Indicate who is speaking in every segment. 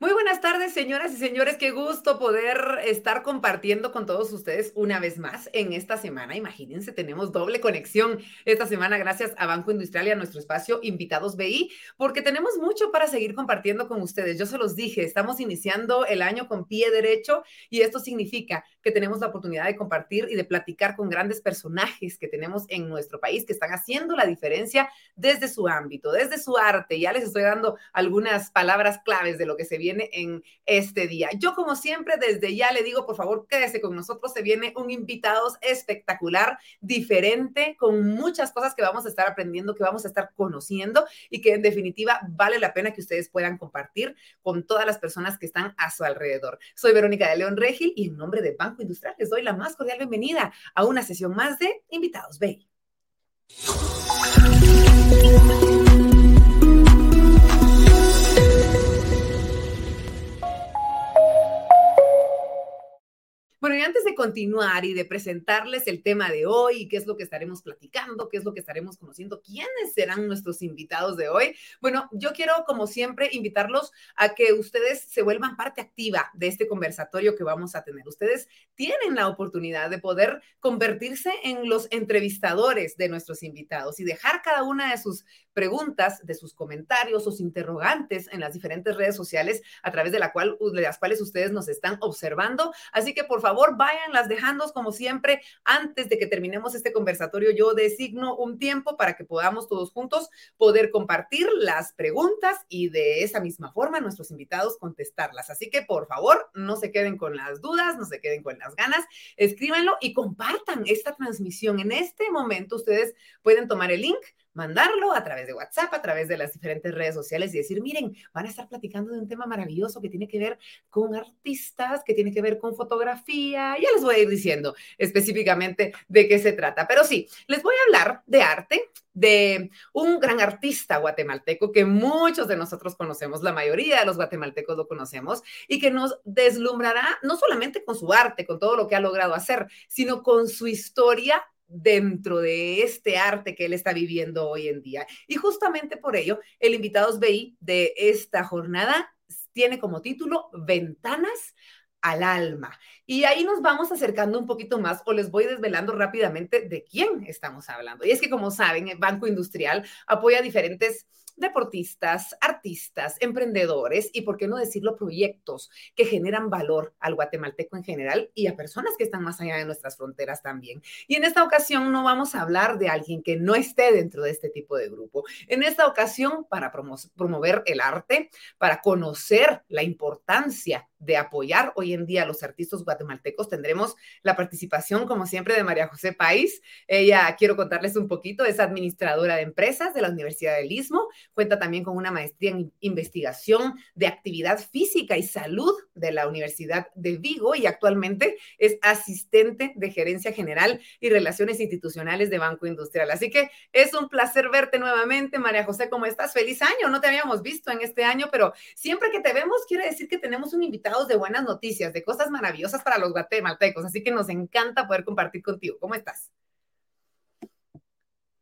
Speaker 1: Muy buenas tardes, señoras y señores. Qué gusto poder estar compartiendo con todos ustedes una vez más en esta semana. Imagínense, tenemos doble conexión esta semana gracias a Banco Industrial y a nuestro espacio Invitados BI, porque tenemos mucho para seguir compartiendo con ustedes. Yo se los dije, estamos iniciando el año con pie derecho y esto significa que tenemos la oportunidad de compartir y de platicar con grandes personajes que tenemos en nuestro país que están haciendo la diferencia desde su ámbito, desde su arte. Ya les estoy dando algunas palabras claves de lo que se viene viene en este día. Yo, como siempre, desde ya le digo, por favor, quédese con nosotros. Se viene un invitado espectacular, diferente, con muchas cosas que vamos a estar aprendiendo, que vamos a estar conociendo y que en definitiva vale la pena que ustedes puedan compartir con todas las personas que están a su alrededor. Soy Verónica de León Regil y en nombre de Banco Industrial les doy la más cordial bienvenida a una sesión más de Invitados Bay. Bueno, y antes de continuar y de presentarles el tema de hoy, qué es lo que estaremos platicando, qué es lo que estaremos conociendo, quiénes serán nuestros invitados de hoy, bueno, yo quiero, como siempre, invitarlos a que ustedes se vuelvan parte activa de este conversatorio que vamos a tener. Ustedes tienen la oportunidad de poder convertirse en los entrevistadores de nuestros invitados y dejar cada una de sus preguntas, de sus comentarios, sus interrogantes en las diferentes redes sociales a través de, de las cuales ustedes nos están observando. Así que, por favor, favor, las dejando como siempre. Antes de que terminemos este conversatorio, yo designo un tiempo para que podamos todos juntos poder compartir las preguntas y de esa misma forma nuestros invitados contestarlas. Así que, por favor, no se queden con las dudas, no se queden con las ganas, escríbanlo y compartan esta transmisión. En este momento ustedes pueden tomar el link mandarlo a través de WhatsApp, a través de las diferentes redes sociales y decir, miren, van a estar platicando de un tema maravilloso que tiene que ver con artistas, que tiene que ver con fotografía. Ya les voy a ir diciendo específicamente de qué se trata. Pero sí, les voy a hablar de arte, de un gran artista guatemalteco que muchos de nosotros conocemos, la mayoría de los guatemaltecos lo conocemos, y que nos deslumbrará no solamente con su arte, con todo lo que ha logrado hacer, sino con su historia dentro de este arte que él está viviendo hoy en día. Y justamente por ello, el Invitados BI de esta jornada tiene como título Ventanas al alma. Y ahí nos vamos acercando un poquito más o les voy desvelando rápidamente de quién estamos hablando. Y es que como saben, el Banco Industrial apoya diferentes deportistas, artistas, emprendedores y, por qué no decirlo, proyectos que generan valor al guatemalteco en general y a personas que están más allá de nuestras fronteras también. Y en esta ocasión no vamos a hablar de alguien que no esté dentro de este tipo de grupo. En esta ocasión, para promover el arte, para conocer la importancia de apoyar hoy en día a los artistas guatemaltecos, tendremos la participación, como siempre, de María José País. Ella, quiero contarles un poquito, es administradora de empresas de la Universidad del Istmo, Cuenta también con una maestría en investigación de actividad física y salud de la Universidad de Vigo y actualmente es asistente de gerencia general y relaciones institucionales de Banco Industrial. Así que es un placer verte nuevamente, María José. ¿Cómo estás? Feliz año. No te habíamos visto en este año, pero siempre que te vemos quiere decir que tenemos un invitado de buenas noticias, de cosas maravillosas para los guatemaltecos. Así que nos encanta poder compartir contigo. ¿Cómo estás?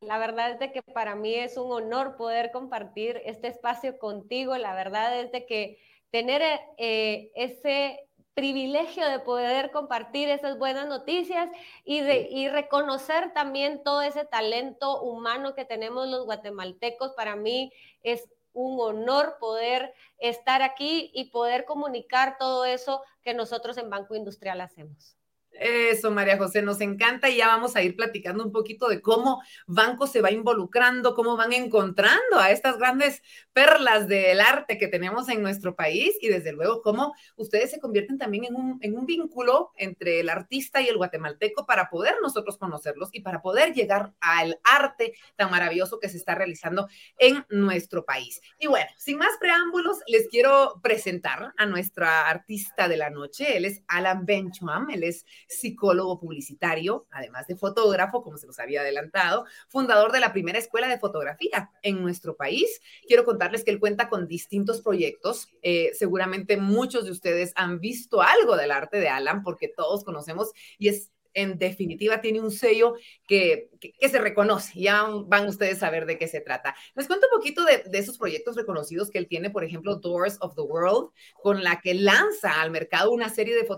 Speaker 2: La verdad es de que para mí es un honor poder compartir este espacio contigo. La verdad es de que tener eh, ese privilegio de poder compartir esas buenas noticias y, de, y reconocer también todo ese talento humano que tenemos los guatemaltecos, para mí es un honor poder estar aquí y poder comunicar todo eso que nosotros en Banco Industrial hacemos.
Speaker 1: Eso, María José, nos encanta y ya vamos a ir platicando un poquito de cómo Banco se va involucrando, cómo van encontrando a estas grandes perlas del arte que tenemos en nuestro país y desde luego cómo ustedes se convierten también en un, en un vínculo entre el artista y el guatemalteco para poder nosotros conocerlos y para poder llegar al arte tan maravilloso que se está realizando en nuestro país. Y bueno, sin más preámbulos, les quiero presentar a nuestra artista de la noche. Él es Alan Benchuam, él es psicólogo publicitario, además de fotógrafo, como se los había adelantado, fundador de la primera escuela de fotografía en nuestro país. Quiero contarles que él cuenta con distintos proyectos. Eh, seguramente muchos de ustedes han visto algo del arte de Alan porque todos conocemos y es en definitiva tiene un sello que, que, se reconoce. Ya van ustedes a ver de qué se trata. Les cuento un poquito de, de esos proyectos reconocidos que él tiene, por ejemplo, Doors of the World, con la que lanza al mercado una serie de,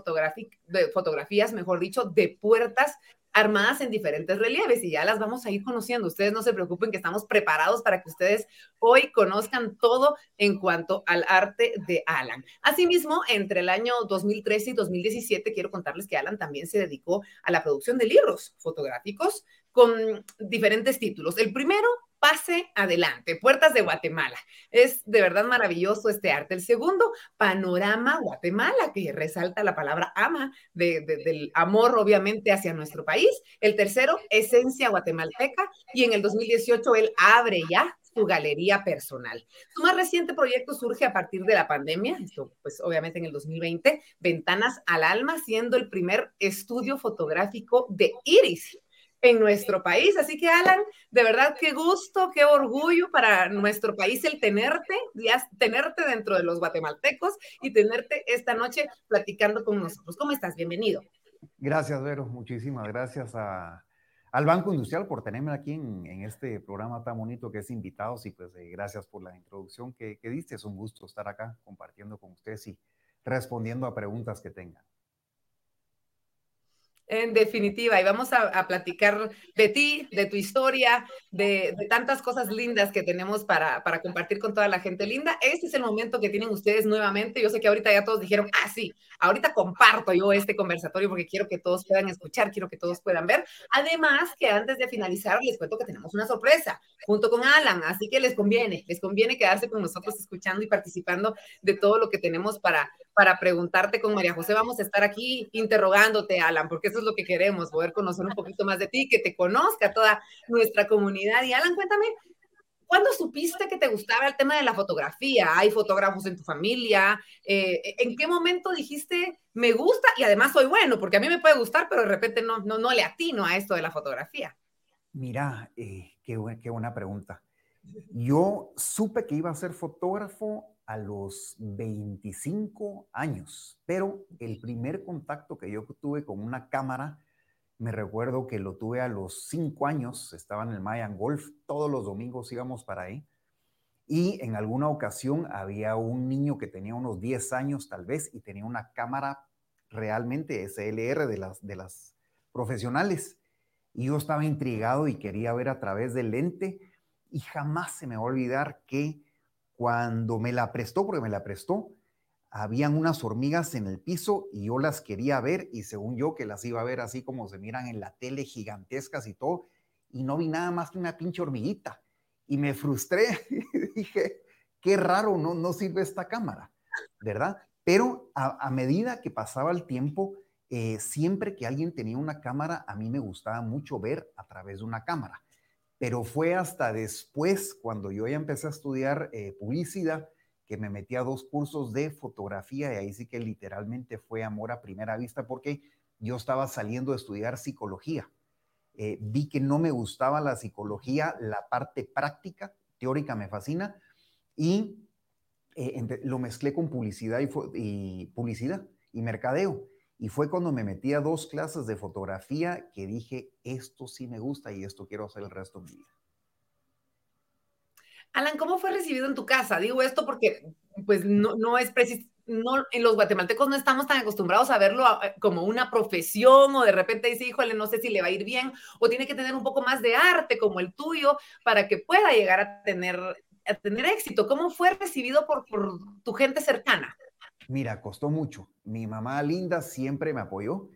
Speaker 1: de fotografías, mejor dicho, de puertas armadas en diferentes relieves y ya las vamos a ir conociendo. Ustedes no se preocupen que estamos preparados para que ustedes hoy conozcan todo en cuanto al arte de Alan. Asimismo, entre el año 2013 y 2017, quiero contarles que Alan también se dedicó a la producción de libros fotográficos con diferentes títulos. El primero Pase adelante, Puertas de Guatemala. Es de verdad maravilloso este arte. El segundo, Panorama Guatemala, que resalta la palabra ama, del amor obviamente hacia nuestro país. El tercero, Esencia Guatemalteca. Y en el 2018 él abre ya su galería personal. Su más reciente proyecto surge a partir de la pandemia, esto pues obviamente en el 2020, Ventanas al Alma, siendo el primer estudio fotográfico de Iris en nuestro país. Así que, Alan, de verdad, qué gusto, qué orgullo para nuestro país el tenerte, tenerte dentro de los guatemaltecos y tenerte esta noche platicando con nosotros. ¿Cómo estás? Bienvenido.
Speaker 3: Gracias, Vero. Muchísimas gracias al Banco Industrial por tenerme aquí en, este programa tan bonito que es Invitados y pues eh, gracias por la introducción que, que diste. Es un gusto estar acá compartiendo con ustedes y respondiendo a preguntas que tengan.
Speaker 1: En definitiva, y vamos a, platicar de ti, de tu historia, de, tantas cosas lindas que tenemos para, para, compartir con toda la gente linda. Este es el momento que tienen ustedes nuevamente. Yo sé que ahorita ya todos dijeron, ah, sí, ahorita comparto yo este conversatorio porque quiero que todos puedan escuchar, quiero que todos puedan ver. Además, que antes de finalizar, les cuento que tenemos una sorpresa junto con Alan, así que les conviene, les conviene quedarse con nosotros escuchando y participando de todo lo que tenemos para, para preguntarte con María José. Vamos a estar aquí interrogándote, Alan, porque eso es lo que queremos, poder conocer un poquito más de ti, que te conozca toda nuestra comunidad. Y Alan, cuéntame, ¿cuándo supiste que te gustaba el tema de la fotografía? ¿Hay fotógrafos en tu familia? Eh, ¿En qué momento dijiste, me gusta y además soy bueno? Porque a mí me puede gustar, pero de repente no, no, no le atino a esto de la fotografía.
Speaker 3: Mira, eh, qué, qué buena pregunta. Yo supe que iba a ser fotógrafo a los 25 años, pero el primer contacto que yo tuve con una cámara, me recuerdo que lo tuve a los 5 años, estaba en el Mayan Golf, todos los domingos íbamos para ahí, y en alguna ocasión había un niño que tenía unos 10 años tal vez y tenía una cámara realmente SLR de las, de las profesionales. Y yo estaba intrigado y quería ver a través del lente y jamás se me va a olvidar que cuando me la prestó, porque me la prestó, habían unas hormigas en el piso y yo las quería ver y según yo que las iba a ver así como se miran en la tele gigantescas y todo, y no vi nada más que una pinche hormiguita. Y me frustré dije, qué raro, no, no sirve esta cámara, ¿verdad? Pero a, medida que pasaba el tiempo, eh, siempre que alguien tenía una cámara, a mí me gustaba mucho ver a través de una cámara pero fue hasta después, cuando yo ya empecé a estudiar eh, publicidad, que me metí a dos cursos de fotografía y ahí sí que literalmente fue amor a primera vista porque yo estaba saliendo de estudiar psicología. Eh, vi que no me gustaba la psicología, la parte práctica, teórica me fascina y eh, lo mezclé con publicidad y publicidad y mercadeo. Y fue cuando me metí a dos clases de fotografía que dije, esto sí me gusta y esto quiero hacer el resto de mi vida.
Speaker 1: Alan, ¿cómo fue recibido en tu casa? Digo esto porque pues no, no es preciso, no, en los guatemaltecos no estamos tan acostumbrados a verlo como una profesión o de repente dice, híjole, no sé si le va a ir bien o tiene que tener un poco más de arte como el tuyo para que pueda llegar a tener, a tener éxito. ¿Cómo fue recibido por, por tu gente cercana?
Speaker 3: Mira, costó mucho. Mi mamá linda siempre me apoyó.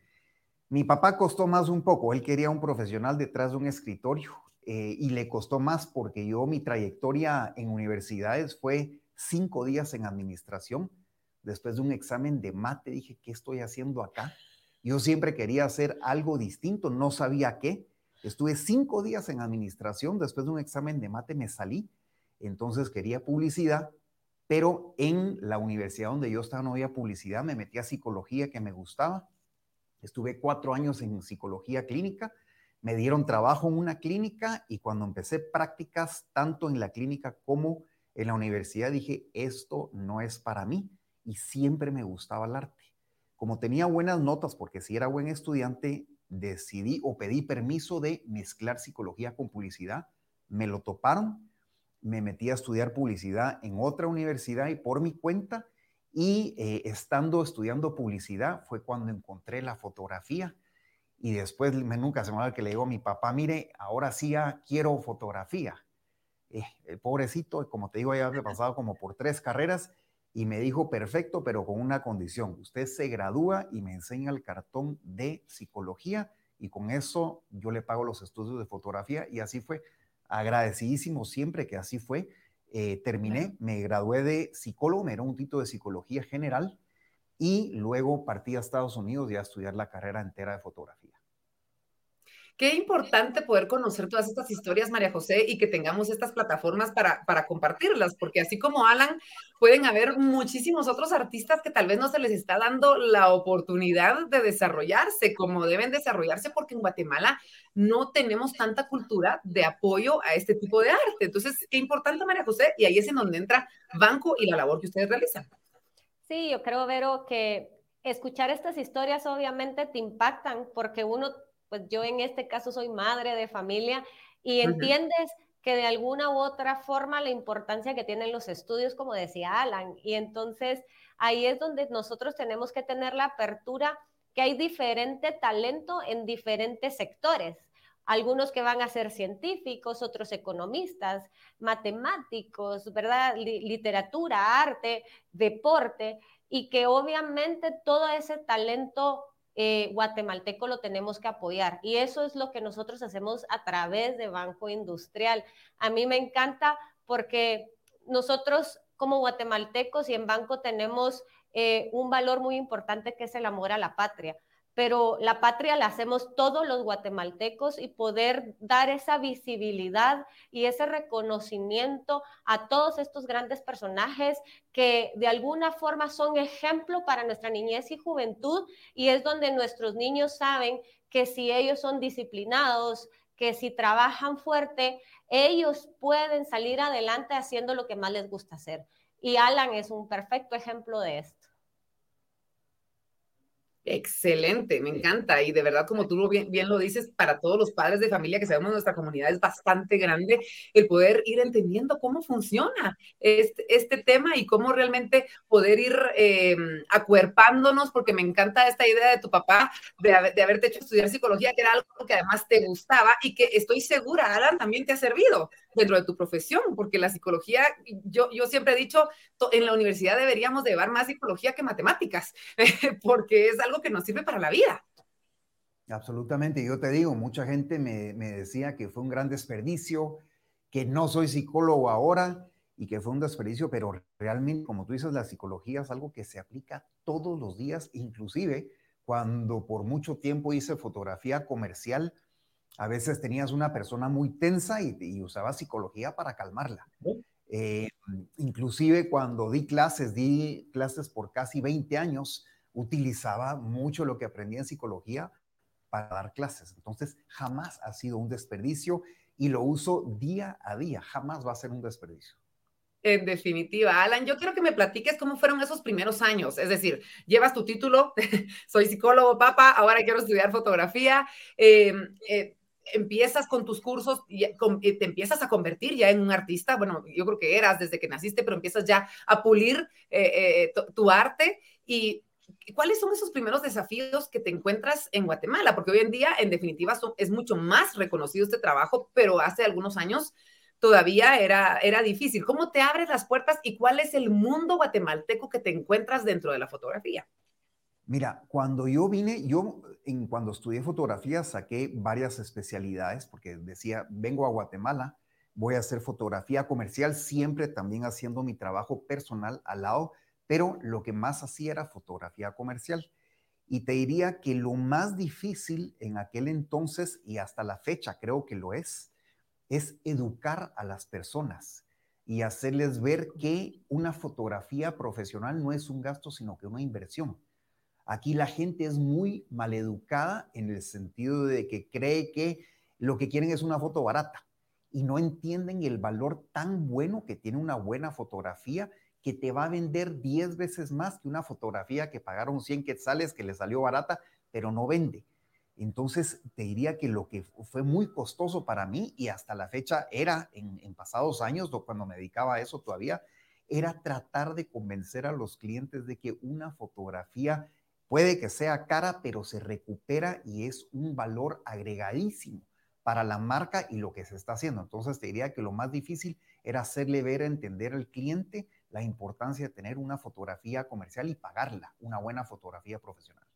Speaker 3: Mi papá costó más un poco. Él quería un profesional detrás de un escritorio eh, y le costó más porque yo mi trayectoria en universidades fue cinco días en administración. Después de un examen de mate dije, ¿qué estoy haciendo acá? Yo siempre quería hacer algo distinto, no sabía qué. Estuve cinco días en administración, después de un examen de mate me salí, entonces quería publicidad pero en la universidad donde yo estaba no había publicidad, me metí a psicología que me gustaba. Estuve cuatro años en psicología clínica, me dieron trabajo en una clínica y cuando empecé prácticas tanto en la clínica como en la universidad dije, esto no es para mí y siempre me gustaba el arte. Como tenía buenas notas, porque si era buen estudiante, decidí o pedí permiso de mezclar psicología con publicidad. Me lo toparon, me metí a estudiar publicidad en otra universidad y por mi cuenta. Y eh, estando estudiando publicidad fue cuando encontré la fotografía. Y después me, nunca se me va que le digo a mi papá, mire, ahora sí quiero fotografía. Eh, el pobrecito, como te digo, ya había pasado como por tres carreras y me dijo, perfecto, pero con una condición. Usted se gradúa y me enseña el cartón de psicología y con eso yo le pago los estudios de fotografía y así fue. Agradecidísimo siempre que así fue. Eh, terminé, me gradué de psicólogo, me era un título de psicología general y luego partí a Estados Unidos y a estudiar la carrera entera de fotografía.
Speaker 1: Qué importante poder conocer todas estas historias, María José, y que tengamos estas plataformas para, para compartirlas, porque así como Alan, pueden haber muchísimos otros artistas que tal vez no se les está dando la oportunidad de desarrollarse como deben desarrollarse, porque en Guatemala no tenemos tanta cultura de apoyo a este tipo de arte. Entonces, qué importante, María José, y ahí es en donde entra Banco y la labor que ustedes realizan.
Speaker 2: Sí, yo creo, Vero, que escuchar estas historias obviamente te impactan porque uno pues yo en este caso soy madre de familia y entiendes que de alguna u otra forma la importancia que tienen los estudios, como decía Alan, y entonces ahí es donde nosotros tenemos que tener la apertura que hay diferente talento en diferentes sectores. Algunos que van a ser científicos, otros economistas, matemáticos, ¿verdad? literatura, arte, deporte, y que obviamente todo ese talento eh, guatemalteco lo tenemos que apoyar. Y eso es lo que nosotros hacemos a través de Banco Industrial. A mí me encanta porque nosotros como guatemaltecos y en banco tenemos eh, un valor muy importante que es el amor a la patria pero la patria la hacemos todos los guatemaltecos y poder dar esa visibilidad y ese reconocimiento a todos estos grandes personajes que de alguna forma son ejemplo para nuestra niñez y juventud y es donde nuestros niños saben que si ellos son disciplinados, que si trabajan fuerte, ellos pueden salir adelante haciendo lo que más les gusta hacer. Y Alan es un perfecto ejemplo de esto.
Speaker 1: Excelente, me encanta. Y de verdad, como tú bien, bien, lo dices, para todos los padres de familia que sabemos nuestra comunidad es bastante grande el poder ir entendiendo cómo funciona este, este tema y cómo realmente poder ir eh, acuerpándonos, porque me encanta esta idea de tu papá de, de, haberte hecho estudiar psicología, que era algo que además te gustaba y que estoy segura, Alan, también te ha servido dentro de tu profesión, porque la psicología, yo, yo siempre he dicho, en la universidad deberíamos llevar más psicología que matemáticas, porque es algo que nos sirve para la vida.
Speaker 3: Absolutamente, yo te digo, mucha gente me, me decía que fue un gran desperdicio, que no soy psicólogo ahora y que fue un desperdicio, pero realmente, como tú dices, la psicología es algo que se aplica todos los días, inclusive cuando por mucho tiempo hice fotografía comercial, a veces tenías una persona muy tensa y, y usaba psicología para calmarla. Eh, inclusive cuando di clases, di clases por casi 20 años, utilizaba mucho lo que aprendía en psicología para dar clases. Entonces, jamás ha sido un desperdicio y lo uso día a día. Jamás va a ser un desperdicio.
Speaker 1: En definitiva, Alan, yo quiero que me platiques cómo fueron esos primeros años. Es decir, llevas tu título, soy psicólogo, papá, ahora quiero estudiar fotografía. Em, eh, empiezas con tus cursos y te empiezas a convertir ya en un artista. Bueno, yo creo que eras desde que naciste, pero empiezas ya a pulir eh, eh, tu arte. Y ¿cuáles son esos primeros desafíos que te encuentras en Guatemala? Porque hoy en día, en definitiva, es mucho más reconocido este trabajo, pero hace algunos años todavía era, era difícil. ¿Cómo te abres las puertas y cuál es el mundo guatemalteco que te encuentras dentro de la fotografía?
Speaker 3: Mira, cuando yo vine, yo en, cuando estudié fotografía saqué varias especialidades porque decía, vengo a Guatemala, voy a hacer fotografía comercial, siempre también haciendo mi trabajo personal al lado pero lo que más hacía era fotografía comercial. Y te diría que lo más difícil en aquel entonces y hasta la fecha creo que lo es, es educar a las personas y hacerles ver que una fotografía profesional no es un gasto, sino que una inversión. Aquí la gente es muy maleducada en el sentido de que cree que lo que quieren es una foto barata y no entienden el valor tan bueno que tiene una buena fotografía que te va a vender 10 veces más que una fotografía que pagaron 100 quetzales que le salió barata, pero no vende. Entonces, te diría que lo que fue muy costoso para mí y hasta la fecha era en, en pasados años, cuando me dedicaba a eso todavía, era tratar de convencer a los clientes de que una fotografía puede que sea cara, pero se recupera y es un valor agregadísimo para la marca y lo que se está haciendo. Entonces te diría que lo más difícil era hacerle ver, entender al cliente la importancia de tener una fotografía comercial y pagarla, una buena fotografía profesional.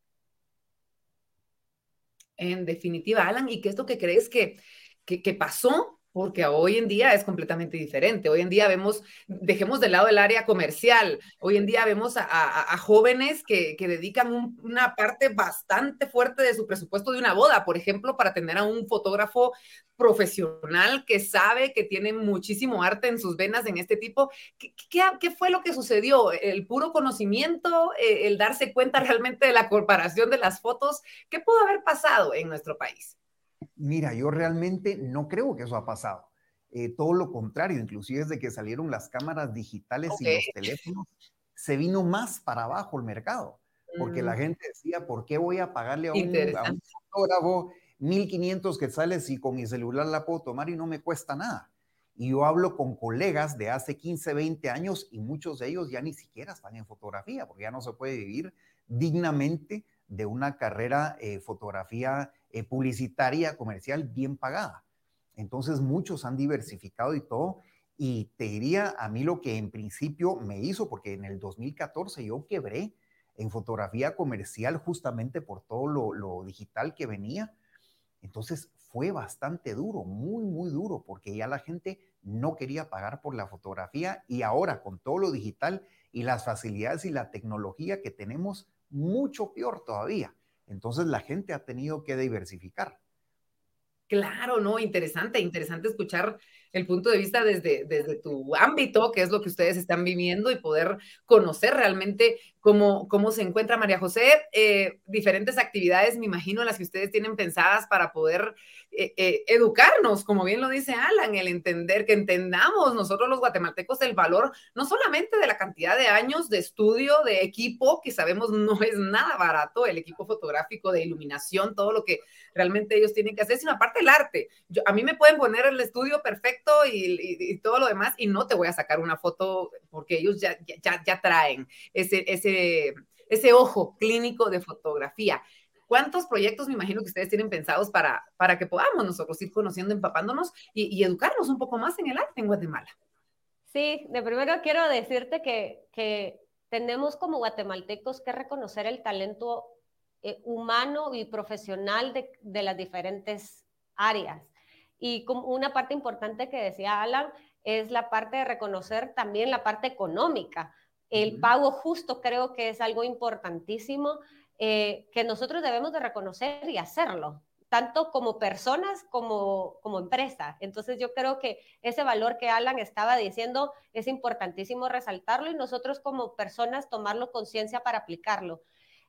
Speaker 1: En definitiva, Alan, ¿y qué es lo que crees que, que, que pasó porque hoy en día es completamente diferente. Hoy en día vemos, dejemos de lado el área comercial, hoy en día vemos a, jóvenes que, dedican una parte bastante fuerte de su presupuesto de una boda, por ejemplo, para tener a un fotógrafo profesional que sabe que tiene muchísimo arte en sus venas en este tipo. ¿Qué, qué, fue lo que sucedió? ¿El puro conocimiento? Eh, ¿El darse cuenta realmente de la comparación de las fotos? ¿Qué pudo haber pasado en nuestro país?
Speaker 3: Mira, yo realmente no creo que eso ha pasado. Eh, todo lo contrario, inclusive desde que salieron las cámaras digitales y los teléfonos, se vino más para abajo el mercado, porque la mm. gente decía, ¿por qué voy a pagarle a un, a un fotógrafo 1500 que sale si con mi celular la puedo tomar y no me cuesta nada? Y yo hablo con colegas de hace 15, 20 años y muchos de ellos ya ni siquiera están en fotografía, porque ya no se puede vivir dignamente de una carrera eh, fotografía eh, publicitaria, comercial bien pagada. Entonces muchos han diversificado y todo. Y te diría a mí lo que en principio me hizo, porque en el 2014 yo quebré en fotografía comercial justamente por todo lo, lo digital que venía. Entonces fue bastante duro, muy, muy duro, porque ya la gente no quería pagar por la fotografía y ahora con todo lo digital y las facilidades y la tecnología que tenemos, mucho peor todavía. Entonces la gente ha tenido que diversificar.
Speaker 1: Claro, no, interesante, interesante escuchar el punto de vista desde, desde tu ámbito, que es lo que ustedes están viviendo y poder conocer realmente cómo, cómo se encuentra María José. Eh, diferentes actividades, me imagino, las que ustedes tienen pensadas para poder eh, eh, educarnos, como bien lo dice Alan, el entender, que entendamos nosotros los guatemaltecos el valor no solamente de la cantidad de años de estudio, de equipo, que sabemos no es nada barato, el equipo fotográfico, de iluminación, todo lo que realmente ellos tienen que hacer, sino aparte el arte. A mí me pueden poner el estudio perfecto y, todo lo demás y no te voy a sacar una foto porque ellos ya, ya, traen ese, ese, ese ojo clínico de fotografía. ¿Cuántos proyectos me imagino que ustedes tienen pensados para, para que podamos nosotros ir conociendo, empapándonos y, educarnos un poco más en el arte en Guatemala?
Speaker 2: Sí, de primero quiero decirte que, que tenemos como guatemaltecos que reconocer el talento eh, humano y profesional de, de, las diferentes áreas. Y como una parte importante que decía Alan es la parte de reconocer también la parte económica. El pago justo creo que es algo importantísimo eh, que nosotros debemos de reconocer y hacerlo, tanto como personas como, como empresa. Entonces yo creo que ese valor que Alan estaba diciendo es importantísimo resaltarlo y nosotros como personas tomarlo conciencia para aplicarlo.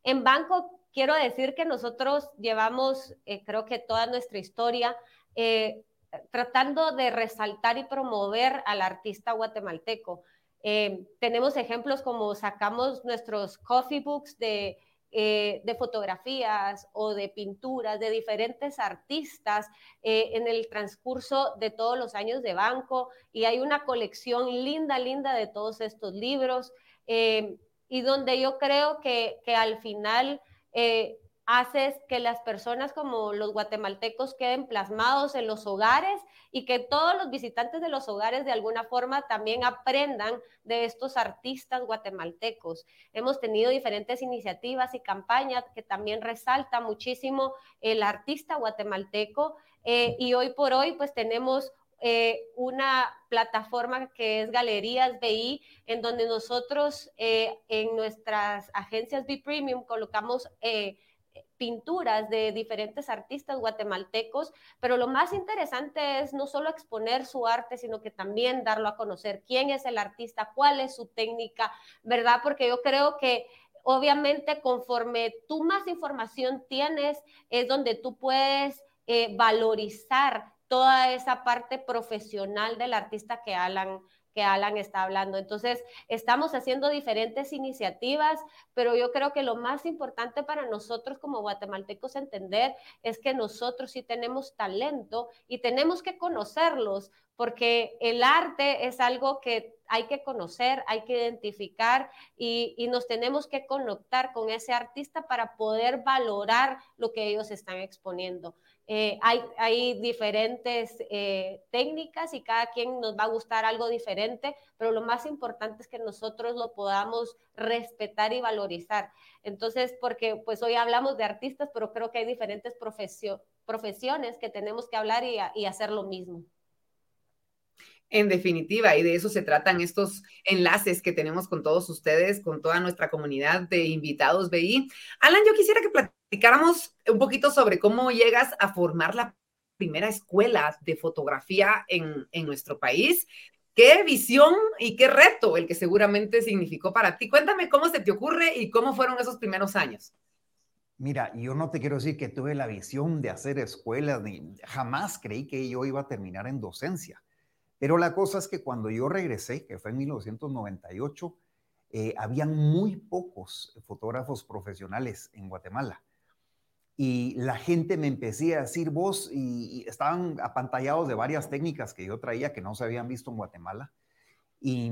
Speaker 2: En banco, quiero decir que nosotros llevamos, eh, creo que toda nuestra historia eh, tratando de resaltar y promover al artista guatemalteco. Eh, tenemos ejemplos como sacamos nuestros coffee books de, de fotografías o de pinturas de diferentes artistas en el transcurso de todos los años de banco y hay una colección linda, linda de todos estos libros y donde yo creo que, que al final haces que las personas como los guatemaltecos queden plasmados en los hogares y que todos los visitantes de los hogares de alguna forma también aprendan de estos artistas guatemaltecos. Hemos tenido diferentes iniciativas y campañas que también resalta muchísimo el artista guatemalteco eh, y hoy por hoy pues tenemos eh, una plataforma que es Galerías BI, en donde nosotros eh, en nuestras agencias B Premium colocamos pinturas de diferentes artistas guatemaltecos, pero lo más interesante es no solo exponer su arte, sino que también darlo a conocer quién es el artista, cuál es su técnica, ¿verdad? Porque yo creo que obviamente conforme tú más información tienes, es donde tú puedes eh, valorizar toda esa parte profesional del artista que Alan que Alan está hablando. Entonces, estamos haciendo diferentes iniciativas, pero yo creo que lo más importante para nosotros como guatemaltecos entender es que nosotros sí tenemos talento y tenemos que conocerlos, porque el arte es algo que hay que conocer, hay que identificar y, nos tenemos que conectar con ese artista para poder valorar lo que ellos están exponiendo. Eh, hay, diferentes eh, técnicas y cada quien nos va a gustar algo diferente, pero lo más importante es que nosotros lo podamos respetar y valorizar. Entonces, porque pues hoy hablamos de artistas, pero creo que hay diferentes profesiones que tenemos que hablar y hacer lo mismo.
Speaker 1: En definitiva, y de eso se tratan estos enlaces que tenemos con todos ustedes, con toda nuestra comunidad de invitados BI. Alan, yo quisiera que platicáramos un poquito sobre cómo llegas a formar la primera escuela de fotografía en, en nuestro país. Qué visión y qué reto el que seguramente significó para ti. Cuéntame cómo se te ocurre y cómo fueron esos primeros años.
Speaker 3: Mira, yo no te quiero decir que tuve la visión de hacer escuelas, ni jamás creí que yo iba a terminar en docencia pero la cosa es que cuando yo regresé, que fue en 1998, eh, habían muy pocos fotógrafos profesionales en Guatemala. Y la gente me empecé a decir vos, y, estaban apantallados de varias técnicas que yo traía que no se habían visto en Guatemala. Y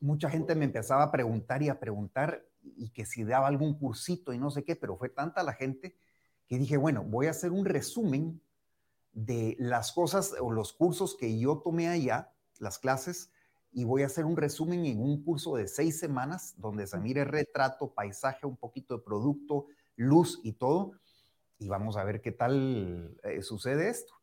Speaker 3: mucha gente me empezaba a preguntar y a preguntar, y que si daba algún cursito y no sé qué, pero fue tanta la gente que dije, bueno, voy a hacer un resumen de las cosas o los cursos que yo tomé allá, las clases, y voy a hacer un resumen en un curso de seis semanas donde se mire retrato, paisaje, un poquito de producto, luz y todo. Y vamos a ver qué tal eh, sucede esto.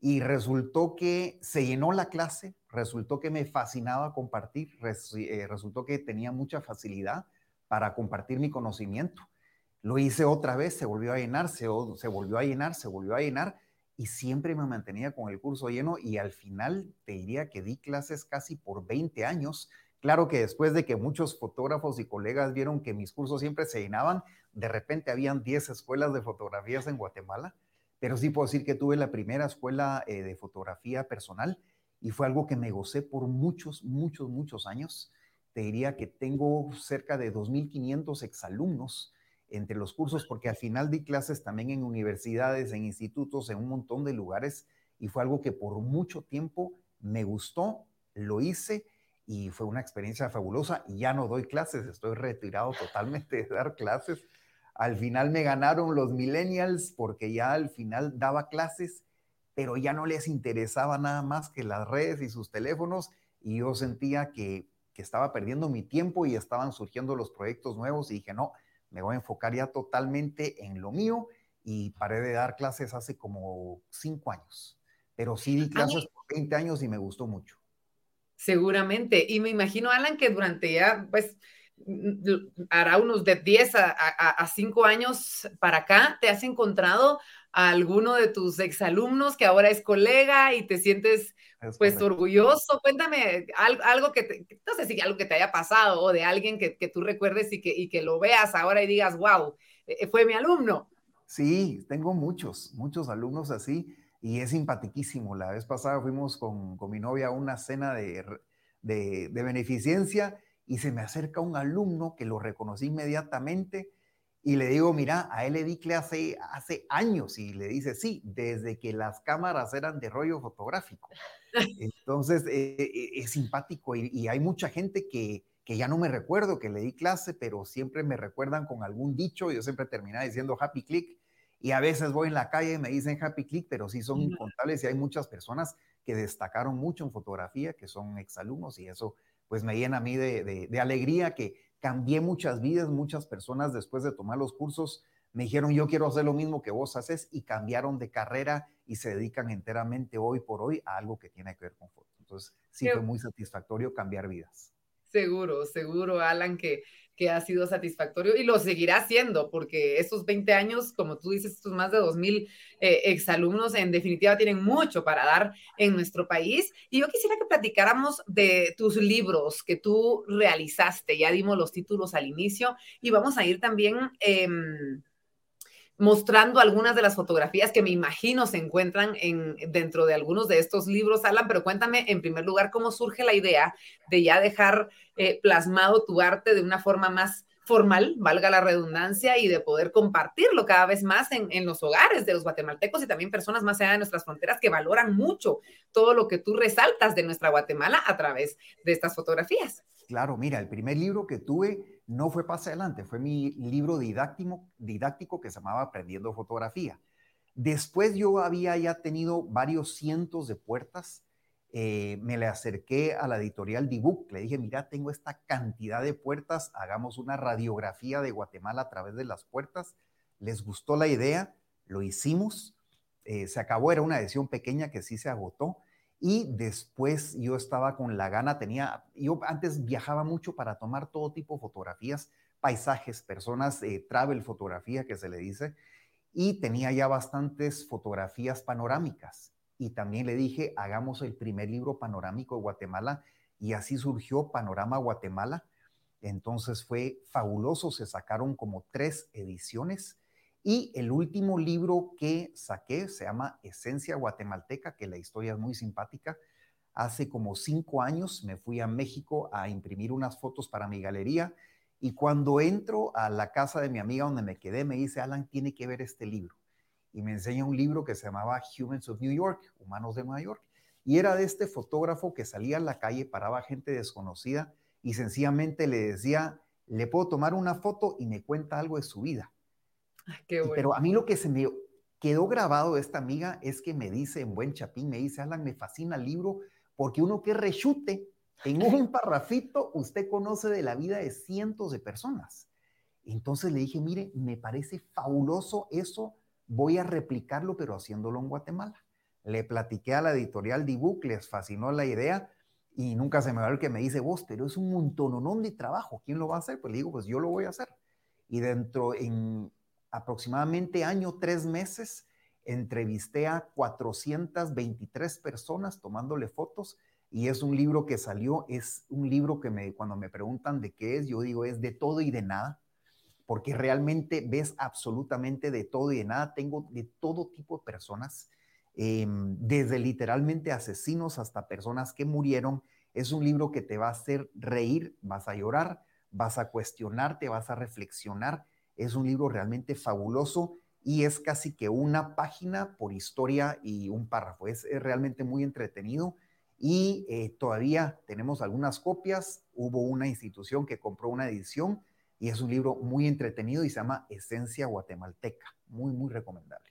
Speaker 3: Y resultó que se llenó la clase, resultó que me fascinaba compartir, eh, resultó que tenía mucha facilidad para compartir mi conocimiento. Lo hice otra vez, se volvió a llenar, se volvió a llenar, se volvió a llenar y siempre me mantenía con el curso lleno y al final te diría que di clases casi por 20 años. Claro que después de que muchos fotógrafos y colegas vieron que mis cursos siempre se llenaban, de repente habían 10 escuelas de fotografías en Guatemala, pero sí puedo decir que tuve la primera escuela eh, de fotografía personal y fue algo que me gocé por muchos, muchos, muchos años. Te diría que tengo cerca de 2.500 exalumnos entre los cursos, porque al final di clases también en universidades, en institutos, en un montón de lugares, y fue algo que por mucho tiempo me gustó, lo hice y fue una experiencia fabulosa. Ya no doy clases, estoy retirado totalmente de dar clases. Al final me ganaron los millennials porque ya al final daba clases, pero ya no les interesaba nada más que las redes y sus teléfonos y yo sentía que, que estaba perdiendo mi tiempo y estaban surgiendo los proyectos nuevos y dije, no, me voy a enfocar ya totalmente en lo mío y paré de dar clases hace como cinco años, pero sí di clases por 20 años y me gustó mucho.
Speaker 1: Seguramente, y me imagino, Alan, que durante ya, pues, hará unos de 10 a, a, 5 años para acá, te has encontrado a alguno de tus exalumnos que ahora es colega y te sientes pues orgulloso. Cuéntame algo, que, te, no sé si algo que te haya pasado o de alguien que, tú recuerdes y que, y que lo veas ahora y digas, wow, eh, eh, fue mi alumno.
Speaker 3: Sí, tengo muchos, muchos alumnos así y es simpaticísimo. La vez pasada fuimos con, con mi novia a una cena de, de, de beneficencia y se me acerca un alumno que lo reconocí inmediatamente y le digo, mira, a él le di clase hace años y le dice, sí, desde que las cámaras eran de rollo fotográfico. Entonces, eh, es simpático y, hay mucha gente que, que, ya no me recuerdo que le di clase, pero siempre me recuerdan con algún dicho. Yo siempre terminaba diciendo happy click y a veces voy en la calle y me dicen happy click, pero sí son incontables y hay muchas personas que destacaron mucho en fotografía, que son exalumnos y eso pues me llena a mí de, de alegría que cambié muchas vidas, muchas personas después de tomar los cursos me dijeron, yo quiero hacer lo mismo que vos haces y cambiaron de carrera y se dedican enteramente hoy por hoy a algo que tiene que ver con foto. Entonces, sí fue muy satisfactorio cambiar vidas.
Speaker 1: Seguro, seguro, Alan, que, que ha sido satisfactorio y lo seguirá siendo, porque estos 20 años, como tú dices, estos más de 2.000 eh, exalumnos, en definitiva tienen mucho para dar en nuestro país. Y yo quisiera que platicáramos de tus libros que tú realizaste. Ya dimos los títulos al inicio y vamos a ir también... Em, mostrando algunas de las fotografías que me imagino se encuentran en, dentro de algunos de estos libros, Alan, pero cuéntame en primer lugar cómo surge la idea de ya dejar eh, plasmado tu arte de una forma más formal, valga la redundancia, y de poder compartirlo cada vez más en, en, los hogares de los guatemaltecos y también personas más allá de nuestras fronteras que valoran mucho todo lo que tú resaltas de nuestra Guatemala a través de estas fotografías.
Speaker 3: Claro, mira, el primer libro que tuve no fue Pase Adelante, fue mi libro didáctico, que se llamaba Aprendiendo Fotografía. Después yo había ya tenido varios cientos de puertas. Eh, me le acerqué a la editorial Dibuc, le dije, mira, tengo esta cantidad de puertas, hagamos una radiografía de Guatemala a través de las puertas. Les gustó la idea, lo hicimos, eh, se acabó, era una edición pequeña que sí se agotó y después yo estaba con la gana, tenía, yo antes viajaba mucho para tomar todo tipo de fotografías, paisajes, personas, eh, travel fotografía que se le dice, y tenía ya bastantes fotografías panorámicas. Y también le dije, hagamos el primer libro panorámico de Guatemala, y así surgió Panorama Guatemala. Entonces fue fabuloso, se sacaron como tres ediciones y el último libro que saqué se llama Esencia Guatemalteca, que la historia es muy simpática. Hace como cinco años me fui a México a imprimir unas fotos para mi galería y cuando entro a la casa de mi amiga donde me quedé, me dice, Alan, tiene que ver este libro. Y me enseña un libro que se llamaba Humans of New York, Humanos de Nueva York. Y era de este fotógrafo que salía a la calle, paraba gente desconocida y sencillamente le decía, le puedo tomar una foto y me cuenta algo de su vida. Pero a mí lo que se me quedó grabado de esta amiga es que me dice en buen chapín, me dice, Alan, me fascina el libro porque uno que rechute en un parrafito, usted conoce de la vida de cientos de personas. Entonces le dije, mire, me parece fabuloso eso, voy a replicarlo, pero haciéndolo en Guatemala. Le platiqué a la editorial Dibuc, les fascinó la idea y nunca se me va a ver que me dice, vos, pero es un montononón de trabajo, ¿quién lo va a hacer? Pues le digo, pues yo lo voy a hacer. Y dentro, en aproximadamente año, tres meses, entrevisté a 423 personas tomándole fotos y es un libro que salió, es un libro que me, cuando me preguntan de qué es, yo digo es de todo y de nada, porque realmente ves absolutamente de todo y de nada. Tengo de todo tipo de personas, em, desde literalmente asesinos hasta personas que murieron. Es un libro que te va a hacer reír, vas a llorar, vas a cuestionarte, vas a reflexionar es un libro realmente fabuloso y es casi que una página por historia y un párrafo. Es, realmente muy entretenido y eh, todavía tenemos algunas copias. Hubo una institución que compró una edición y es un libro muy entretenido y se llama Esencia Guatemalteca. Muy, muy recomendable.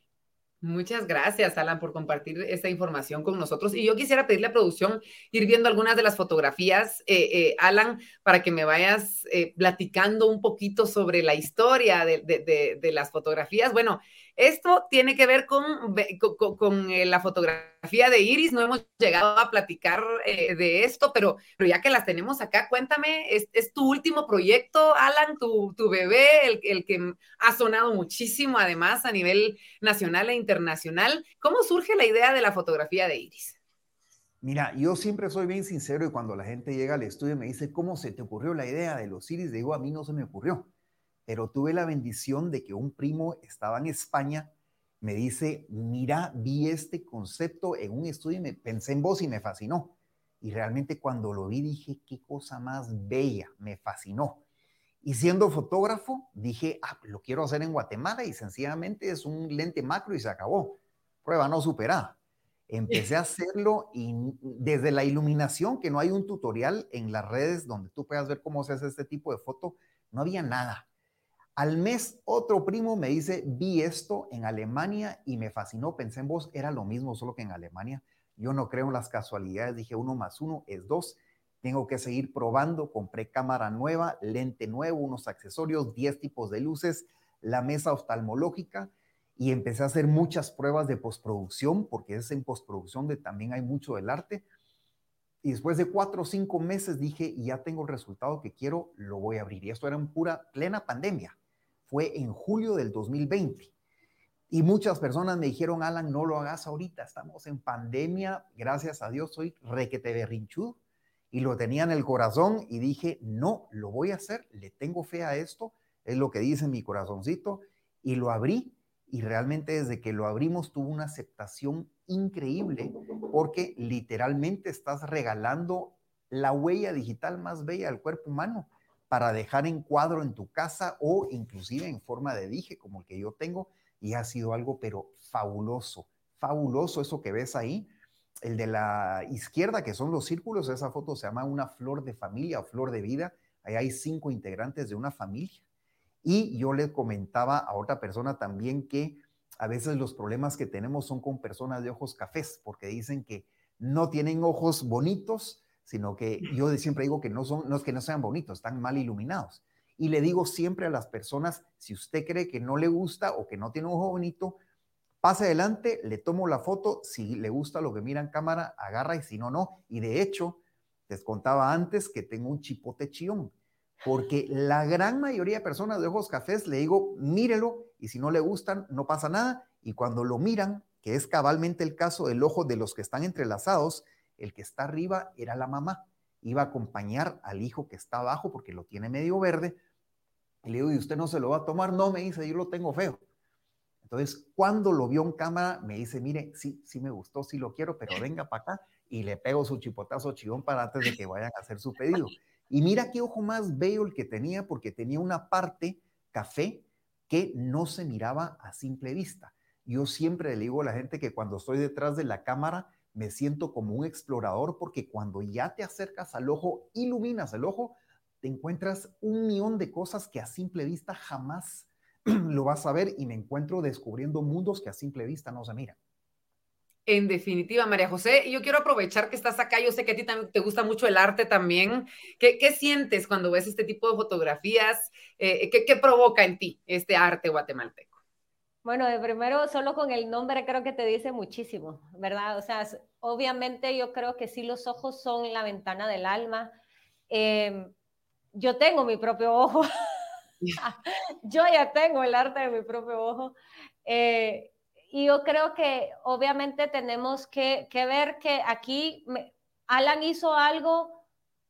Speaker 1: Muchas gracias, Alan, por compartir esta información con nosotros. Y yo quisiera pedirle a producción ir viendo algunas de las fotografías, eh, eh, Alan, para que me vayas eh, platicando un poquito sobre la historia de, de las fotografías. Bueno, esto tiene que ver con, eh, la fotografía de Iris. No hemos llegado a platicar eh, de esto, pero, ya que las tenemos acá, cuéntame, ¿es, tu último proyecto, Alan, tu, bebé, el, el, que ha sonado muchísimo además a nivel nacional e internacional? ¿Cómo surge la idea de la fotografía de Iris?
Speaker 3: Mira, yo siempre soy bien sincero y cuando la gente llega al estudio y me dice, ¿cómo se te ocurrió la idea de los Iris? Digo, a mí no se me ocurrió pero tuve la bendición de que un primo estaba en España, me dice, mira, vi este concepto en un estudio y me pensé en vos y me fascinó. Y realmente cuando lo vi dije, qué cosa más bella, me fascinó. Y siendo fotógrafo, dije, ah, lo quiero hacer en Guatemala y sencillamente es un lente macro y se acabó. Prueba no superada. Empecé a hacerlo y desde la iluminación, que no hay un tutorial en las redes donde tú puedas ver cómo se hace este tipo de foto, no había nada. Al mes, otro primo me dice, vi esto en Alemania y me fascinó, pensé en vos, era lo mismo, solo que en Alemania. Yo no creo en las casualidades, dije uno más uno es dos. Tengo que seguir probando, compré cámara nueva, lente nuevo, unos accesorios, 10 tipos de luces, la mesa oftalmológica y empecé a hacer muchas pruebas de postproducción, porque es en postproducción de también hay mucho del arte. Y después de cuatro o cinco meses dije, ya tengo el resultado que quiero, lo voy a abrir. Y esto era en pura, plena pandemia fue en julio del 2020. Y muchas personas me dijeron, Alan, no lo hagas ahorita, estamos en pandemia, gracias a Dios soy requete berrinchudo. Y lo tenía en el corazón y dije, no, lo voy a hacer, le tengo fe a esto, es lo que dice mi corazoncito. Y lo abrí y realmente desde que lo abrimos tuvo una aceptación increíble porque literalmente estás regalando la huella digital más bella del cuerpo humano para dejar en cuadro en tu casa o inclusive en forma de dije como el que yo tengo y ha sido algo pero fabuloso, fabuloso eso que ves ahí. El de la izquierda, que son los círculos, esa foto se llama una flor de familia o flor de vida. Ahí hay cinco integrantes de una familia. Y yo le comentaba a otra persona también que a veces los problemas que tenemos son con personas de ojos cafés, porque dicen que no tienen ojos bonitos, sino que yo siempre digo que no, son, no es que no sean bonitos, están mal iluminados. Y le digo siempre a las personas, si usted cree que no le gusta o que no tiene un ojo bonito, pase adelante, le tomo la foto, si le gusta lo que mira en cámara, agarra y si no, no. Y de hecho, les contaba antes que tengo un chipote chión, porque la gran mayoría de personas de ojos cafés le digo, mírelo y si no le gustan, no pasa nada. Y cuando lo miran, que es cabalmente el caso del ojo de los que están entrelazados, el que está arriba era la mamá. Iba a acompañar al hijo que está abajo porque lo tiene medio verde. Le digo, ¿y usted no se lo va a tomar? No, me dice, yo lo tengo feo. Entonces, cuando lo vio en cámara, me dice, mire, sí, sí me gustó, sí lo quiero, pero venga para acá y le pego su chipotazo chivón para antes de que vayan a hacer su pedido. Y mira qué ojo más veo el que tenía, porque tenía una parte café que no se miraba a simple vista. Yo siempre le digo a la gente que cuando estoy detrás de la cámara, me siento como un explorador porque cuando ya te acercas al ojo, iluminas el ojo, te encuentras un millón de cosas que a simple vista jamás lo vas a ver y me encuentro descubriendo mundos que a simple vista no se miran.
Speaker 1: En definitiva, María José, yo quiero aprovechar que estás acá. Yo sé que a ti también te gusta mucho el arte también. ¿Qué, sientes cuando ves este tipo de fotografías? Eh, ¿qué, ¿Qué provoca en ti este arte guatemalteco?
Speaker 2: Bueno, de primero, solo con el nombre creo que te dice muchísimo, ¿verdad? O sea, obviamente yo creo que sí los ojos son la ventana del alma. Em, yo tengo mi propio ojo. yo ya tengo el arte de mi propio ojo. Eh, y yo creo que obviamente tenemos que, ver que aquí Alan hizo algo